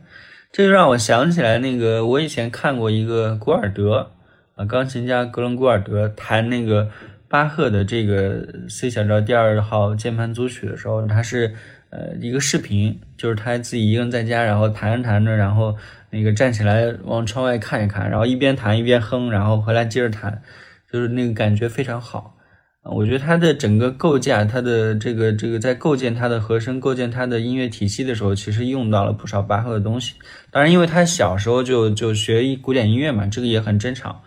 这就让我想起来那个我以前看过一个古尔德。啊，钢琴家格伦古尔德弹那个巴赫的这个 C 小调第二号键盘组曲的时候，他是呃一个视频，就是他自己一个人在家，然后弹着弹着，然后那个站起来往窗外看一看，然后一边弹一边哼，然后回来接着弹，就是那个感觉非常好。我觉得他的整个构架，他的这个这个在构建他的和声、构建他的音乐体系的时候，其实用到了不少巴赫的东西。当然，因为他小时候就就学古典音乐嘛，这个也很正常。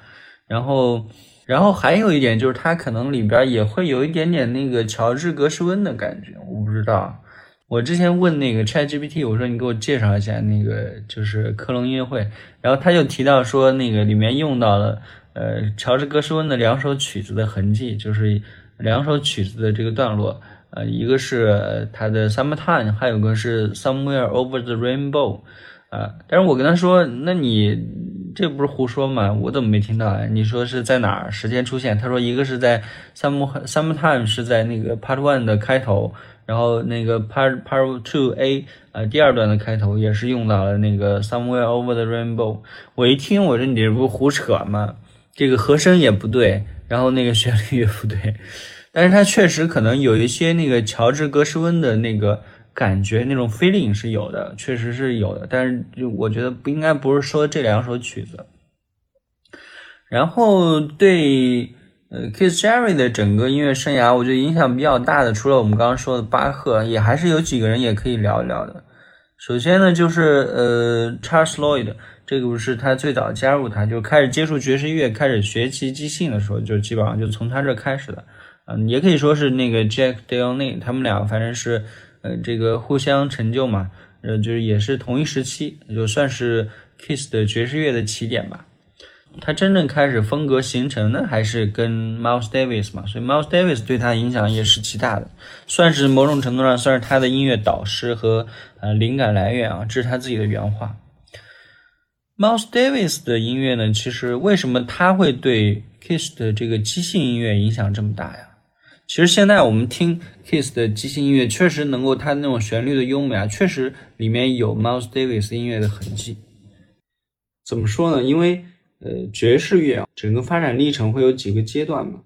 然后，然后还有一点就是，他可能里边也会有一点点那个乔治格什温的感觉，我不知道。我之前问那个 ChatGPT，我说你给我介绍一下那个就是科隆音乐会，然后他就提到说那个里面用到了呃乔治格什温的两首曲子的痕迹，就是两首曲子的这个段落，呃，一个是他的 Summertime，还有个是 Somewhere Over the Rainbow，啊，但是我跟他说，那你。这不是胡说吗？我怎么没听到啊？你说是在哪儿时间出现？他说一个是在 Sum Summertime 是在那个 part one 的开头，然后那个 part part two a 啊第二段的开头也是用到了那个 somewhere over the rainbow。我一听，我说你这不胡扯吗？这个和声也不对，然后那个旋律也不对，但是它确实可能有一些那个乔治格什温的那个。感觉那种 feeling 是有的，确实是有的，但是就我觉得不应该不是说这两首曲子。然后对呃 Keith Jarrett 的整个音乐生涯，我觉得影响比较大的，除了我们刚刚说的巴赫，也还是有几个人也可以聊一聊的。首先呢，就是呃 Charles Lloyd，这个不是他最早加入他，就开始接触爵士乐，开始学习即兴的时候，就基本上就从他这开始的。嗯，也可以说是那个 Jack Delaney，他们俩反正是。呃，这个互相成就嘛，呃，就是也是同一时期，就算是 Kiss 的爵士乐的起点吧。他真正开始风格形成的还是跟 Miles Davis 嘛，所以 Miles Davis 对他影响也是极大的，算是某种程度上算是他的音乐导师和呃灵感来源啊，这是他自己的原话。Miles Davis 的音乐呢，其实为什么他会对 Kiss 的这个即兴音乐影响这么大呀？其实现在我们听 Kiss 的即兴音乐，确实能够它那种旋律的优美啊，确实里面有 Miles Davis 音乐的痕迹。怎么说呢？因为呃爵士乐啊，整个发展历程会有几个阶段嘛。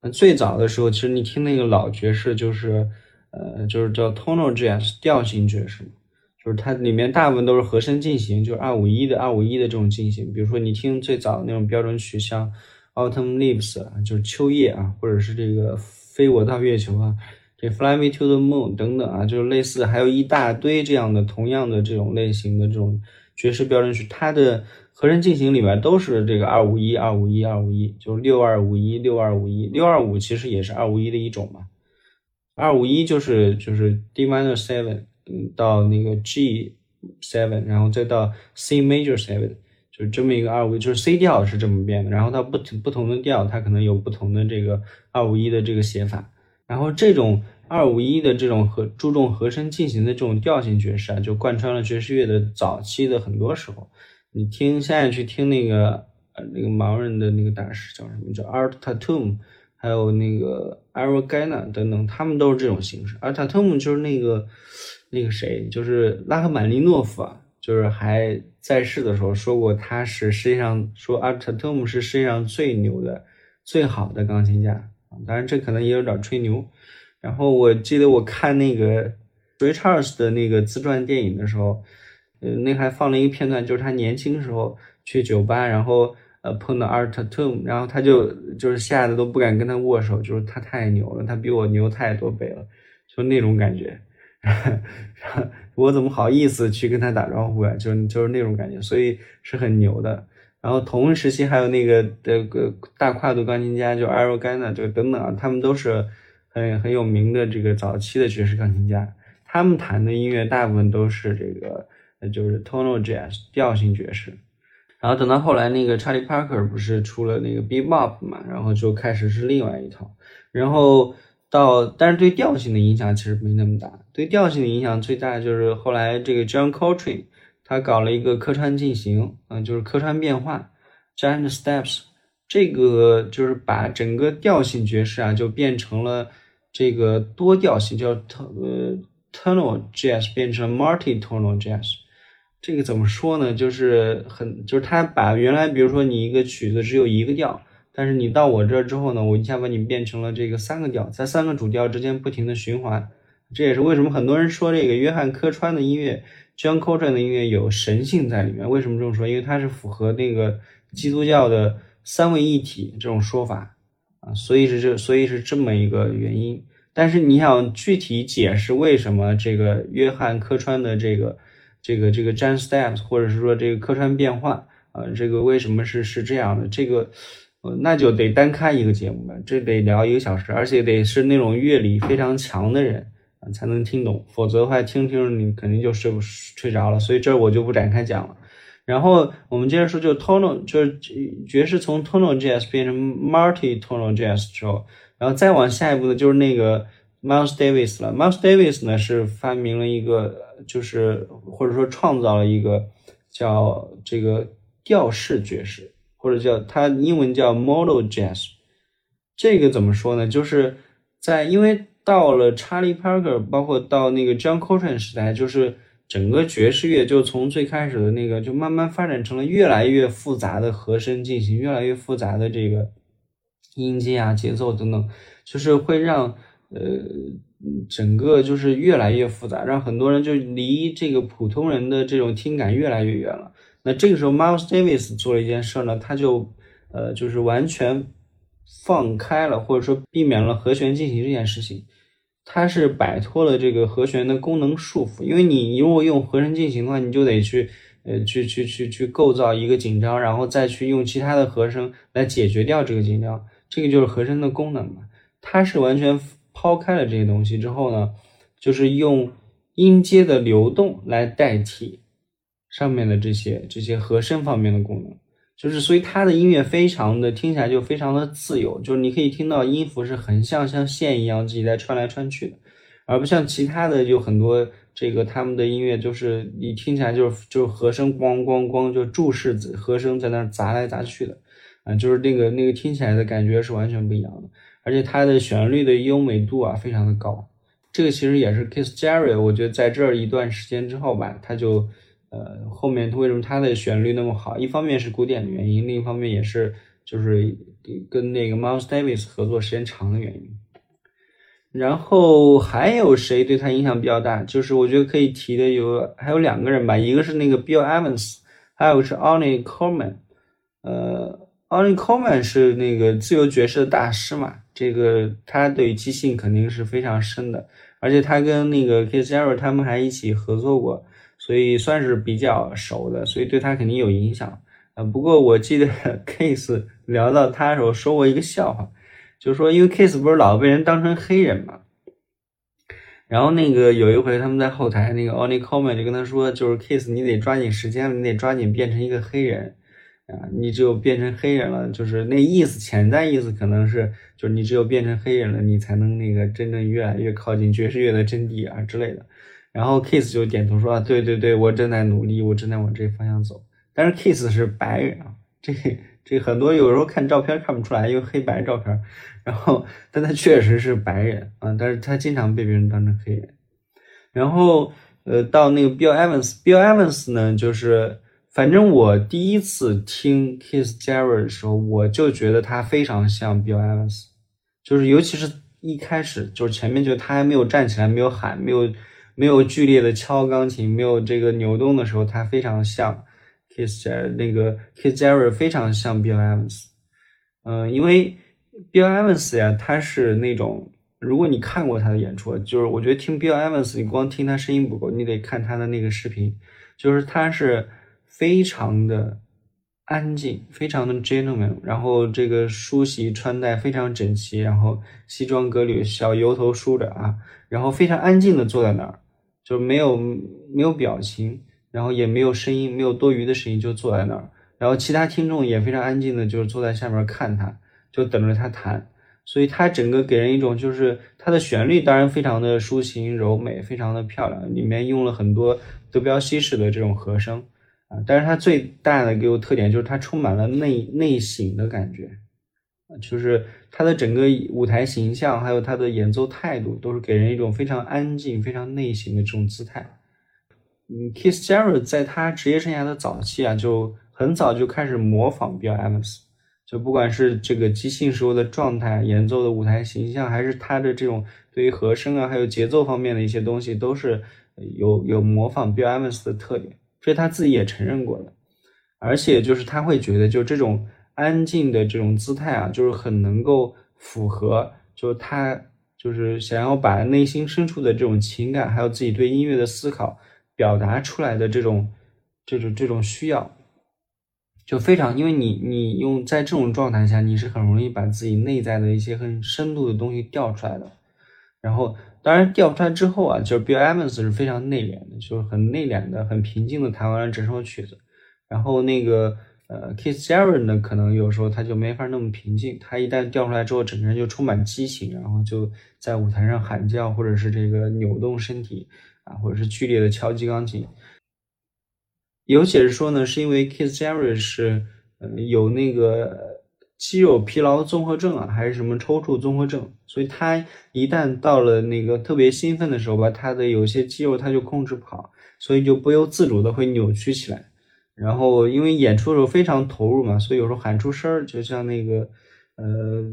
那最早的时候，其实你听那个老爵士，就是呃就是叫 tonal jazz 调性爵士，就是它里面大部分都是和声进行，就是二五一的二五一的这种进行。比如说你听最早那种标准曲，像 Autumn Leaves 就是秋叶啊，或者是这个。飞我到月球啊，这 Fly Me to the Moon 等等啊，就是类似，还有一大堆这样的同样的这种类型的这种爵士标准曲，它的和声进行里面都是这个二五一二五一二五一，就是六二五一六二五一六二五其实也是二五一的一种嘛，二五一就是就是 D minor seven 到那个 G seven，然后再到 C major seven，就是这么一个二五，就是 C 调是这么变的，然后它不同不同的调，它可能有不同的这个。二五一的这个写法，然后这种二五一的这种和注重和声进行的这种调性爵士啊，就贯穿了爵士乐的早期的很多时候。你听现在去听那个呃那个盲人的那个大师叫什么叫 Art Tatum，还有那个 a r o g a n a 等等，他们都是这种形式。Art Tatum 就是那个那个谁，就是拉赫曼尼诺夫啊，就是还在世的时候说过，他是世界上说 Art Tatum 是世界上最牛的、最好的钢琴家。当然，这可能也有点吹牛。然后我记得我看那个 Ray Charles 的那个自传电影的时候，呃，那还放了一个片段，就是他年轻时候去酒吧，然后呃碰到 Art Tatum，然后他就就是吓得都不敢跟他握手，就是他太牛了，他比我牛太多倍了，就那种感觉。我怎么好意思去跟他打招呼呀？就就是那种感觉，所以是很牛的。然后同时期还有那个的个大跨度钢琴家，就 a r o g a n a 就等等啊，他们都是很很有名的这个早期的爵士钢琴家。他们弹的音乐大部分都是这个，就是 tonal jazz 调性爵士。然后等到后来，那个查理·帕克不是出了那个 bebop 嘛，然后就开始是另外一套。然后到，但是对调性的影响其实没那么大。对调性的影响最大就是后来这个 John Coltrane 他搞了一个客串进行，嗯，就是客串变化 giant steps，这个就是把整个调性爵士啊就变成了这个多调性，叫呃 tonal jazz 变成 multi-tonal jazz。这个怎么说呢？就是很，就是他把原来，比如说你一个曲子只有一个调，但是你到我这之后呢，我一下把你变成了这个三个调，在三个主调之间不停的循环。这也是为什么很多人说这个约翰科川的音乐，John Coltrane 的音乐有神性在里面。为什么这么说？因为它是符合那个基督教的三位一体这种说法啊，所以是这，所以是这么一个原因。但是你想具体解释为什么这个约翰科川的这个。这个这个 Jan Steps，或者是说这个客串变换啊，这个为什么是是这样的？这个，那就得单开一个节目了，这得聊一个小时，而且得是那种乐理非常强的人啊才能听懂，否则的话听听你肯定就睡不睡着了。所以这我就不展开讲了。然后我们接着说，就 tonal，就是爵士从 tonal jazz 变成 multi tonal jazz 之后，然后再往下一步呢，就是那个。Miles Davis 了，Miles Davis 呢是发明了一个，就是或者说创造了一个叫这个调式爵士，或者叫它英文叫 Modal Jazz。这个怎么说呢？就是在因为到了 Charlie Parker，包括到那个 John Coltrane 时代，就是整个爵士乐就从最开始的那个就慢慢发展成了越来越复杂的和声进行，越来越复杂的这个音阶啊、节奏等等，就是会让。呃，整个就是越来越复杂，让很多人就离这个普通人的这种听感越来越远了。那这个时候，Miles Davis 做了一件事呢，他就呃，就是完全放开了，或者说避免了和弦进行这件事情。他是摆脱了这个和弦的功能束缚，因为你如果用和声进行的话，你就得去呃，去去去去构造一个紧张，然后再去用其他的和声来解决掉这个紧张。这个就是和声的功能嘛，它是完全。抛开了这些东西之后呢，就是用音阶的流动来代替上面的这些这些和声方面的功能，就是所以它的音乐非常的听起来就非常的自由，就是你可以听到音符是横向像线一样自己在穿来穿去的，而不像其他的有很多这个他们的音乐就是你听起来就是就是和声咣咣咣就注视和声在那砸来砸去的，啊，就是那个那个听起来的感觉是完全不一样的。而且它的旋律的优美度啊，非常的高。这个其实也是 Kiss Jerry，我觉得在这一段时间之后吧，他就，呃，后面他为什么他的旋律那么好？一方面是古典的原因，另一方面也是就是跟那个 Miles Davis 合作时间长的原因。然后还有谁对他影响比较大？就是我觉得可以提的有还有两个人吧，一个是那个 Bill Evans，还有是 Ornette Coleman。呃，Ornette Coleman 是那个自由爵士的大师嘛。这个他对即兴肯定是非常深的，而且他跟那个 Keith Jarrett 他们还一起合作过，所以算是比较熟的，所以对他肯定有影响。呃，不过我记得 Keith 聊到他的时候说过一个笑话，就是说因为 Keith 不是老被人当成黑人嘛，然后那个有一回他们在后台，那个 Oni Coleman 就跟他说，就是 Keith 你得抓紧时间了，你得抓紧变成一个黑人。啊，你只有变成黑人了，就是那意思，潜在意思可能是，就是你只有变成黑人了，你才能那个真正越来越靠近爵士乐的真谛啊之类的。然后 Kiss 就点头说啊，对对对，我正在努力，我正在往这方向走。但是 Kiss 是白人啊，这这很多有时候看照片看不出来，因为黑白照片。然后，但他确实是白人啊，但是他经常被别人当成黑人。然后，呃，到那个 Bill Evans，Bill Evans 呢，就是。反正我第一次听 Kiss Jarrett 的时候，我就觉得他非常像 Bill Evans，就是尤其是一开始，就是前面就他还没有站起来，没有喊，没有没有剧烈的敲钢琴，没有这个扭动的时候，它非常像，Kiss Jarrett，那个 Kiss Jarrett 非常像 Bill Evans。嗯，因为 Bill Evans 呀，他是那种，如果你看过他的演出，就是我觉得听 Bill Evans，你光听他声音不够，你得看他的那个视频，就是他是。非常的安静，非常的 gentleman，然后这个梳洗穿戴非常整齐，然后西装革履，小油头梳着啊，然后非常安静的坐在那儿，就没有没有表情，然后也没有声音，没有多余的声音，就坐在那儿。然后其他听众也非常安静的，就是坐在下面看他，就等着他弹。所以他整个给人一种就是他的旋律当然非常的抒情柔美，非常的漂亮，里面用了很多德彪西式的这种和声啊。但是它最大的给我特点就是它充满了内内省的感觉，就是他的整个舞台形象还有他的演奏态度都是给人一种非常安静、非常内省的这种姿态。嗯，Keith Jarrett 在他职业生涯的早期啊，就很早就开始模仿 Bill Evans。就不管是这个即兴时候的状态、演奏的舞台形象，还是他的这种对于和声啊，还有节奏方面的一些东西，都是有有模仿 Bill Evans 的特点，这是他自己也承认过的。而且就是他会觉得，就这种安静的这种姿态啊，就是很能够符合，就是他就是想要把内心深处的这种情感，还有自己对音乐的思考表达出来的这种这种这种需要。就非常，因为你你用在这种状态下，你是很容易把自己内在的一些很深度的东西调出来的。然后，当然调出来之后啊，就是 Bill Evans 是非常内敛的，就是很内敛的、很平静的弹完了整首曲子。然后那个呃，Kiss Jarrett 呢，可能有时候他就没法那么平静，他一旦调出来之后，整个人就充满激情，然后就在舞台上喊叫，或者是这个扭动身体啊，或者是剧烈的敲击钢琴。有解释说呢，是因为 Kiss Jarrett 是呃有那个肌肉疲劳综合症啊，还是什么抽搐综合症，所以他一旦到了那个特别兴奋的时候吧，他的有些肌肉他就控制不好，所以就不由自主的会扭曲起来。然后因为演出的时候非常投入嘛，所以有时候喊出声儿，就像那个呃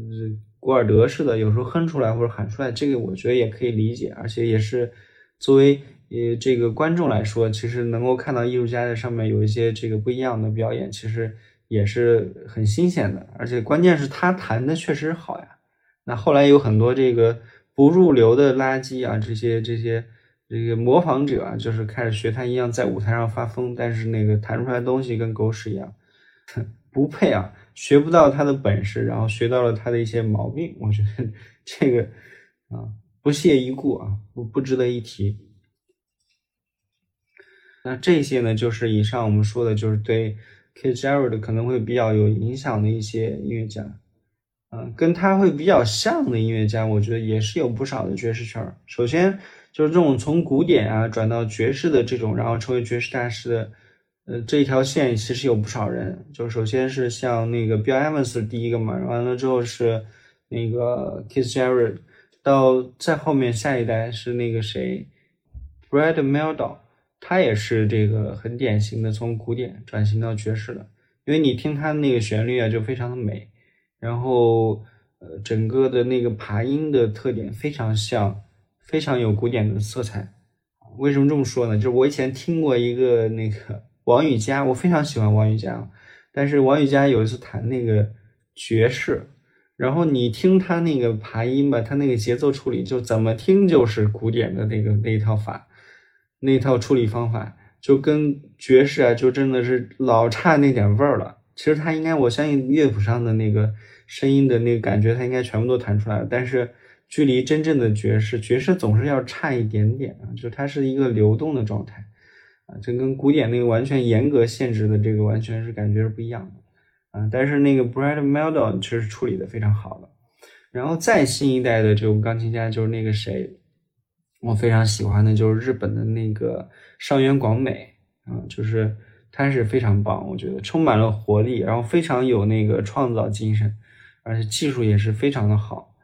古尔德似的，有时候哼出来或者喊出来，这个我觉得也可以理解，而且也是作为。呃，这个观众来说，其实能够看到艺术家在上面有一些这个不一样的表演，其实也是很新鲜的。而且关键是他弹的确实好呀。那后来有很多这个不入流的垃圾啊，这些这些这个模仿者啊，就是开始学他一样在舞台上发疯，但是那个弹出来的东西跟狗屎一样，不配啊，学不到他的本事，然后学到了他的一些毛病。我觉得 这个啊，不屑一顾啊，不不值得一提。那这些呢，就是以上我们说的，就是对 Keith Jarrett 可能会比较有影响的一些音乐家，嗯，跟他会比较像的音乐家，我觉得也是有不少的爵士圈。首先就是这种从古典啊转到爵士的这种，然后成为爵士大师的，呃，这一条线其实有不少人。就首先是像那个 Bill Evans 第一个嘛，完了之后是那个 Keith Jarrett，到再后面下一代是那个谁，Brad m e l d o。他也是这个很典型的从古典转型到爵士的，因为你听他那个旋律啊，就非常的美，然后呃，整个的那个爬音的特点非常像，非常有古典的色彩。为什么这么说呢？就是我以前听过一个那个王羽佳，我非常喜欢王羽佳，但是王羽佳有一次弹那个爵士，然后你听他那个爬音吧，他那个节奏处理就怎么听就是古典的那个那一套法。那套处理方法就跟爵士啊，就真的是老差那点味儿了。其实他应该，我相信乐谱上的那个声音的那个感觉，他应该全部都弹出来了。但是距离真正的爵士，爵士总是要差一点点啊，就它是一个流动的状态啊，这跟古典那个完全严格限制的这个完全是感觉是不一样的啊。但是那个 Brad Meldon 确实处理的非常好的。然后再新一代的这种钢琴家就是那个谁。我非常喜欢的就是日本的那个上原广美啊，就是他是非常棒，我觉得充满了活力，然后非常有那个创造精神，而且技术也是非常的好。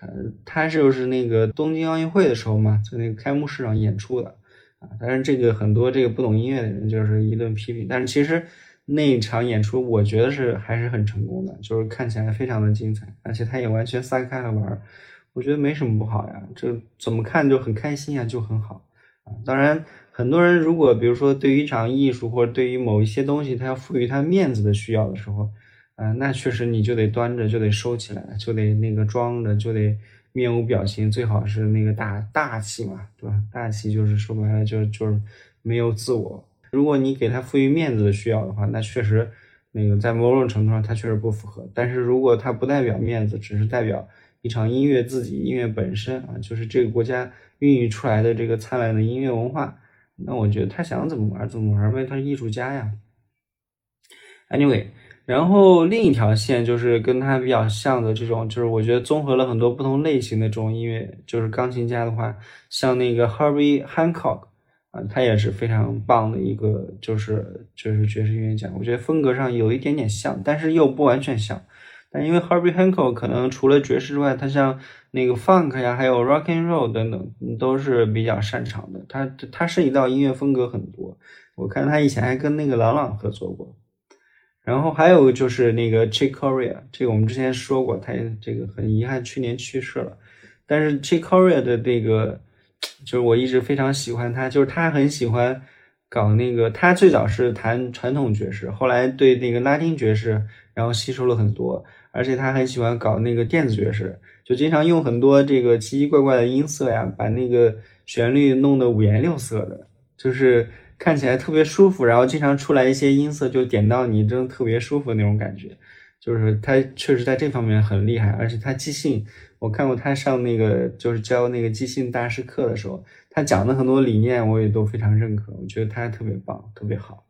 他他就是那个东京奥运会的时候嘛，在那个开幕式上演出的啊。但是这个很多这个不懂音乐的人就是一顿批评，但是其实那一场演出我觉得是还是很成功的，就是看起来非常的精彩，而且他也完全撒开了玩。我觉得没什么不好呀，这怎么看就很开心呀，就很好啊。当然，很多人如果比如说对于一场艺术或者对于某一些东西，他要赋予他面子的需要的时候，啊，那确实你就得端着，就得收起来，就得那个装着，就得面无表情，最好是那个大大气嘛，对吧？大气就是说白了就就是没有自我。如果你给他赋予面子的需要的话，那确实那个在某种程度上他确实不符合。但是如果他不代表面子，只是代表。一场音乐自己音乐本身啊，就是这个国家孕育出来的这个灿烂的音乐文化。那我觉得他想怎么玩怎么玩呗，他是艺术家呀。Anyway，然后另一条线就是跟他比较像的这种，就是我觉得综合了很多不同类型的这种音乐，就是钢琴家的话，像那个 Herbie Hancock 啊，他也是非常棒的一个，就是就是爵士音乐家。我觉得风格上有一点点像，但是又不完全像。但因为 Herbie Hancock 可能除了爵士之外，他像那个 Funk 呀，还有 Rock and Roll 等等，都是比较擅长的。他他涉及到音乐风格很多。我看他以前还跟那个郎朗合作过。然后还有就是那个 Chick Corea，这个我们之前说过，他这个很遗憾去年去世了。但是 Chick Corea 的这个，就是我一直非常喜欢他，就是他很喜欢搞那个，他最早是弹传统爵士，后来对那个拉丁爵士，然后吸收了很多，而且他很喜欢搞那个电子爵士，就经常用很多这个奇奇怪怪的音色呀，把那个旋律弄得五颜六色的，就是。看起来特别舒服，然后经常出来一些音色，就点到你，真的特别舒服那种感觉。就是他确实在这方面很厉害，而且他即兴，我看过他上那个就是教那个即兴大师课的时候，他讲的很多理念我也都非常认可，我觉得他特别棒，特别好。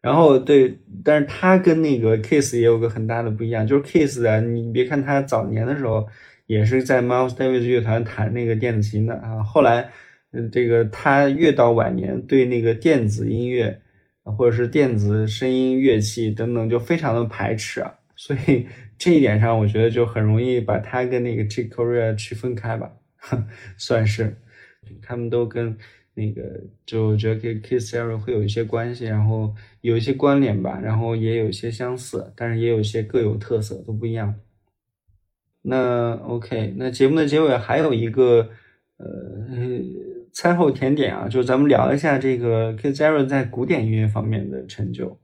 然后对，但是他跟那个 Kiss 也有个很大的不一样，就是 Kiss 啊，你别看他早年的时候也是在 Miles Davis 乐团弹那个电子琴的啊，后来。嗯，这个他越到晚年，对那个电子音乐，或者是电子声音乐器等等，就非常的排斥啊。所以这一点上，我觉得就很容易把他跟那个 Chick Corea 区分开吧，算是他们都跟那个就我觉得跟 Kiss Jerry 会有一些关系，然后有一些关联吧，然后也有一些相似，但是也有一些各有特色，都不一样。那 OK，那节目的结尾还有一个呃。餐后甜点啊，就是咱们聊一下这个 k i z a r 在古典音乐方面的成就。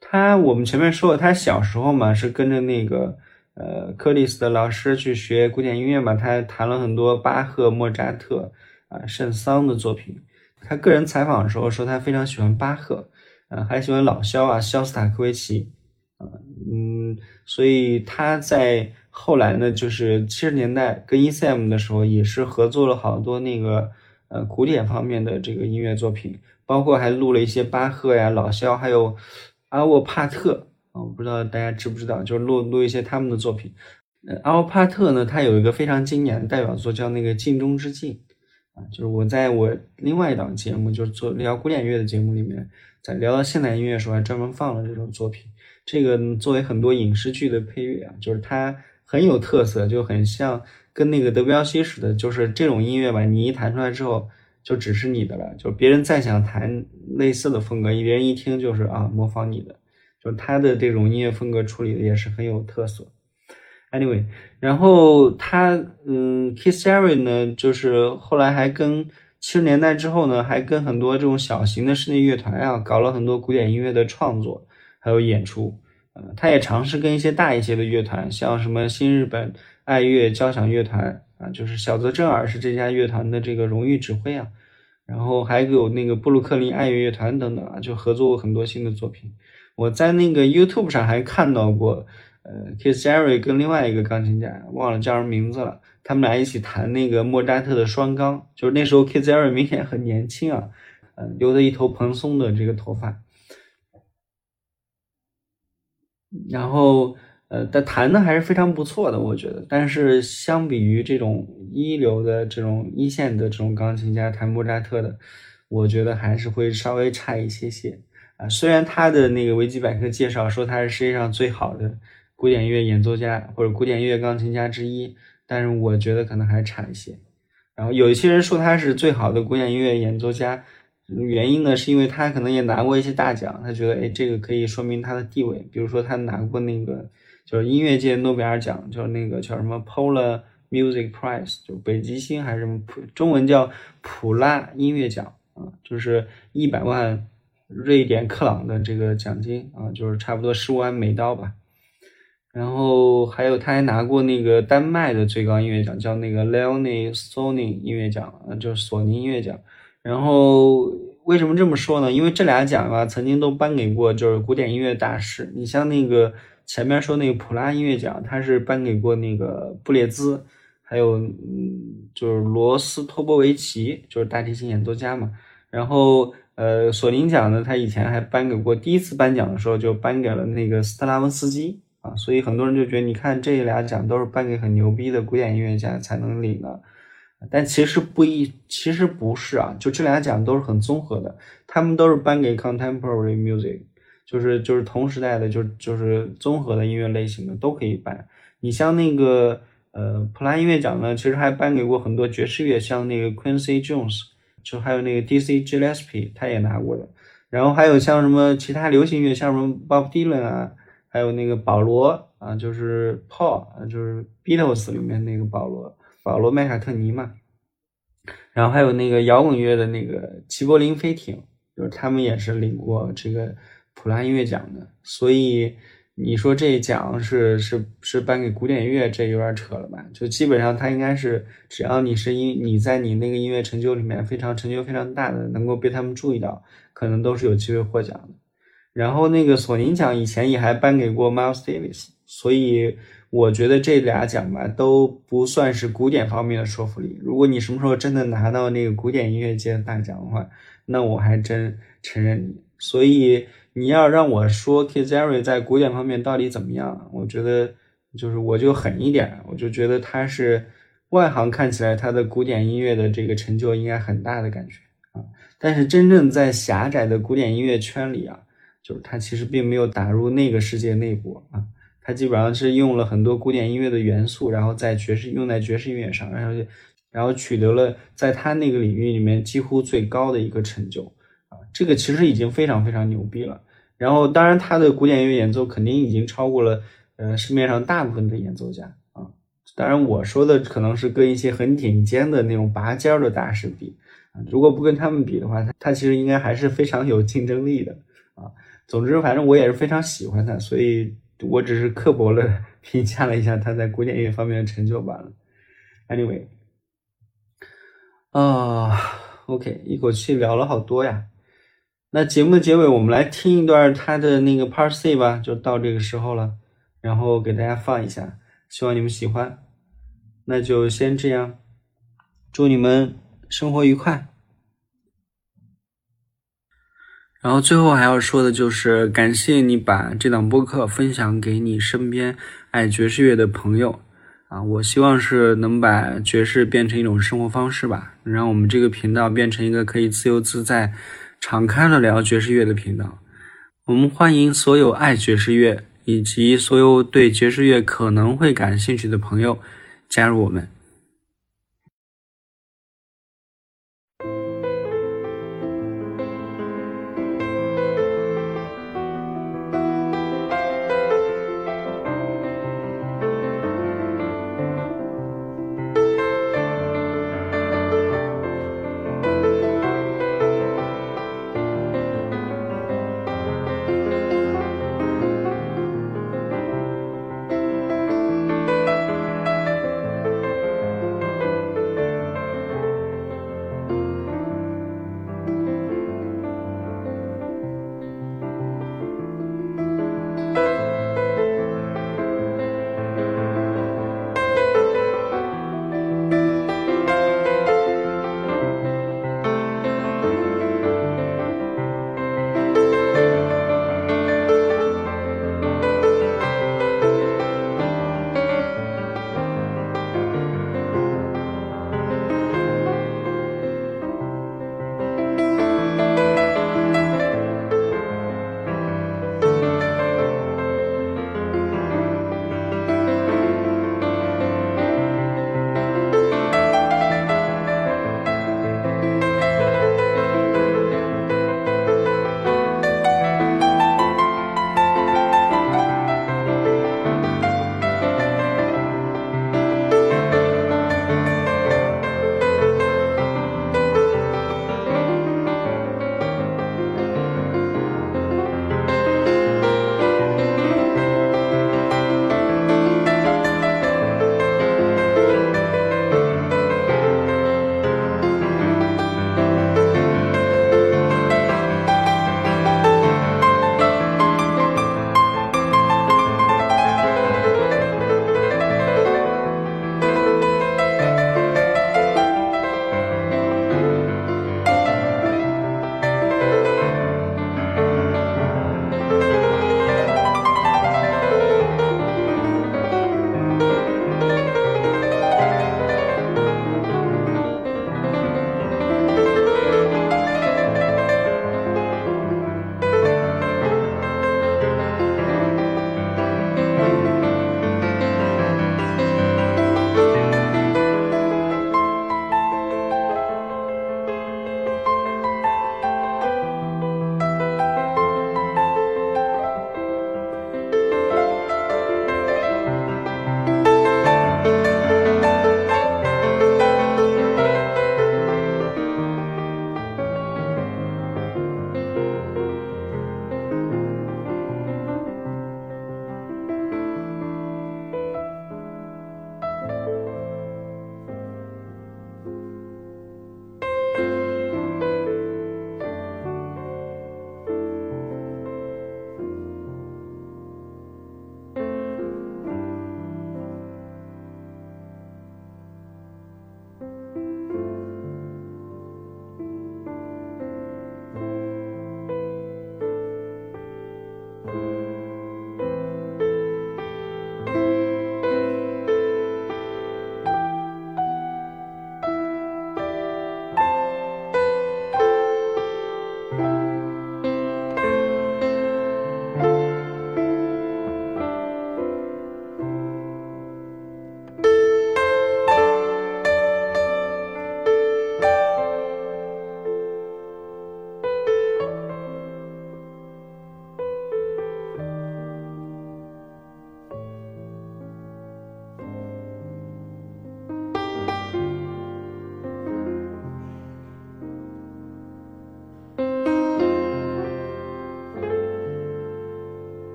他我们前面说了，他小时候嘛是跟着那个呃克里斯的老师去学古典音乐嘛，他弹了很多巴赫、莫扎特啊、圣桑的作品。他个人采访的时候说，他非常喜欢巴赫，啊，还喜欢老肖啊、肖斯塔科维奇啊，嗯，所以他在后来呢，就是七十年代跟 E.C.M 的时候，也是合作了好多那个。呃，古典方面的这个音乐作品，包括还录了一些巴赫呀、老肖，还有阿沃帕特啊，我不知道大家知不知道，就是录录一些他们的作品。呃，阿沃帕特呢，他有一个非常经典的代表作叫那个《镜中之镜》啊，就是我在我另外一档节目，就是做聊古典乐的节目里面，在聊到现代音乐的时候，还专门放了这种作品。这个作为很多影视剧的配乐啊，就是它很有特色，就很像。跟那个德彪西似的，就是这种音乐吧，你一弹出来之后，就只是你的了。就别人再想弹类似的风格，别人一听就是啊，模仿你的。就他的这种音乐风格处理的也是很有特色。Anyway，然后他嗯，Keith Jarrett 呢，就是后来还跟七十年代之后呢，还跟很多这种小型的室内乐团啊，搞了很多古典音乐的创作还有演出。呃，他也尝试跟一些大一些的乐团，像什么新日本。爱乐交响乐团啊，就是小泽征尔是这家乐团的这个荣誉指挥啊，然后还有那个布鲁克林爱乐乐团等等啊，就合作过很多新的作品。我在那个 YouTube 上还看到过，呃，Keith Jarrett 跟另外一个钢琴家忘了叫什么名字了，他们俩一起弹那个莫扎特的双钢，就是那时候 Keith Jarrett 明显很年轻啊，呃，留着一头蓬松的这个头发，然后。呃，但弹的还是非常不错的，我觉得。但是相比于这种一流的这种一线的这种钢琴家弹莫扎特的，我觉得还是会稍微差一些些啊。虽然他的那个维基百科介绍说他是世界上最好的古典乐演奏家或者古典音乐钢琴家之一，但是我觉得可能还差一些。然后有一些人说他是最好的古典音乐演奏家，原因呢是因为他可能也拿过一些大奖，他觉得哎这个可以说明他的地位，比如说他拿过那个。就是音乐界诺贝尔奖，就那个叫什么 Polar Music Prize，就北极星还是什么普，中文叫普拉音乐奖啊，就是一百万瑞典克朗的这个奖金啊，就是差不多十五万美刀吧。然后还有他还拿过那个丹麦的最高音乐奖，叫那个 Leonie Sony 音乐奖啊，就是索尼音乐奖。然后为什么这么说呢？因为这俩奖吧，曾经都颁给过就是古典音乐大师。你像那个。前面说那个普拉音乐奖，他是颁给过那个布列兹，还有嗯，就是罗斯托波维奇，就是大提琴演奏家嘛。然后呃，索林奖呢，他以前还颁给过，第一次颁奖的时候就颁给了那个斯特拉文斯基啊，所以很多人就觉得，你看这俩奖都是颁给很牛逼的古典音乐家才能领的。但其实不一，其实不是啊，就这俩奖都是很综合的，他们都是颁给 contemporary music，就是就是同时代的，就就是综合的音乐类型的都可以颁。你像那个呃普拉音乐奖呢，其实还颁给过很多爵士乐，像那个 Quincy Jones，就还有那个 D.C. Gillespie，他也拿过的。然后还有像什么其他流行乐，像什么 Bob Dylan 啊，还有那个保罗啊，就是 Paul，就是 Beatles 里面那个保罗。保罗·麦卡特尼嘛，然后还有那个摇滚乐的那个齐柏林飞艇，就是他们也是领过这个普拉音乐奖的。所以你说这一奖是是是颁给古典乐，这有点扯了吧？就基本上他应该是，只要你是音你在你那个音乐成就里面非常成就非常大的，能够被他们注意到，可能都是有机会获奖的。然后那个索尼奖以前也还颁给过 Miles Davis，所以。我觉得这俩奖吧都不算是古典方面的说服力。如果你什么时候真的拿到那个古典音乐界的大奖的话，那我还真承认你。所以你要让我说 k i z a r i 在古典方面到底怎么样，我觉得就是我就狠一点，我就觉得他是外行看起来他的古典音乐的这个成就应该很大的感觉啊。但是真正在狭窄的古典音乐圈里啊，就是他其实并没有打入那个世界内部啊。他基本上是用了很多古典音乐的元素，然后在爵士用在爵士音乐上，然后然后取得了在他那个领域里面几乎最高的一个成就，这个其实已经非常非常牛逼了。然后当然他的古典音乐演奏肯定已经超过了呃市面上大部分的演奏家啊。当然我说的可能是跟一些很顶尖的那种拔尖的大师比啊，如果不跟他们比的话，他他其实应该还是非常有竞争力的啊。总之反正我也是非常喜欢他，所以。我只是刻薄了 评价了一下他在古典音乐方面的成就罢了。Anyway，啊，OK，一口气聊了好多呀。那节目的结尾，我们来听一段他的那个 Part C 吧，就到这个时候了，然后给大家放一下，希望你们喜欢。那就先这样，祝你们生活愉快。然后最后还要说的就是，感谢你把这档播客分享给你身边爱爵士乐的朋友啊！我希望是能把爵士变成一种生活方式吧，让我们这个频道变成一个可以自由自在、敞开了聊爵士乐的频道。我们欢迎所有爱爵士乐以及所有对爵士乐可能会感兴趣的朋友加入我们。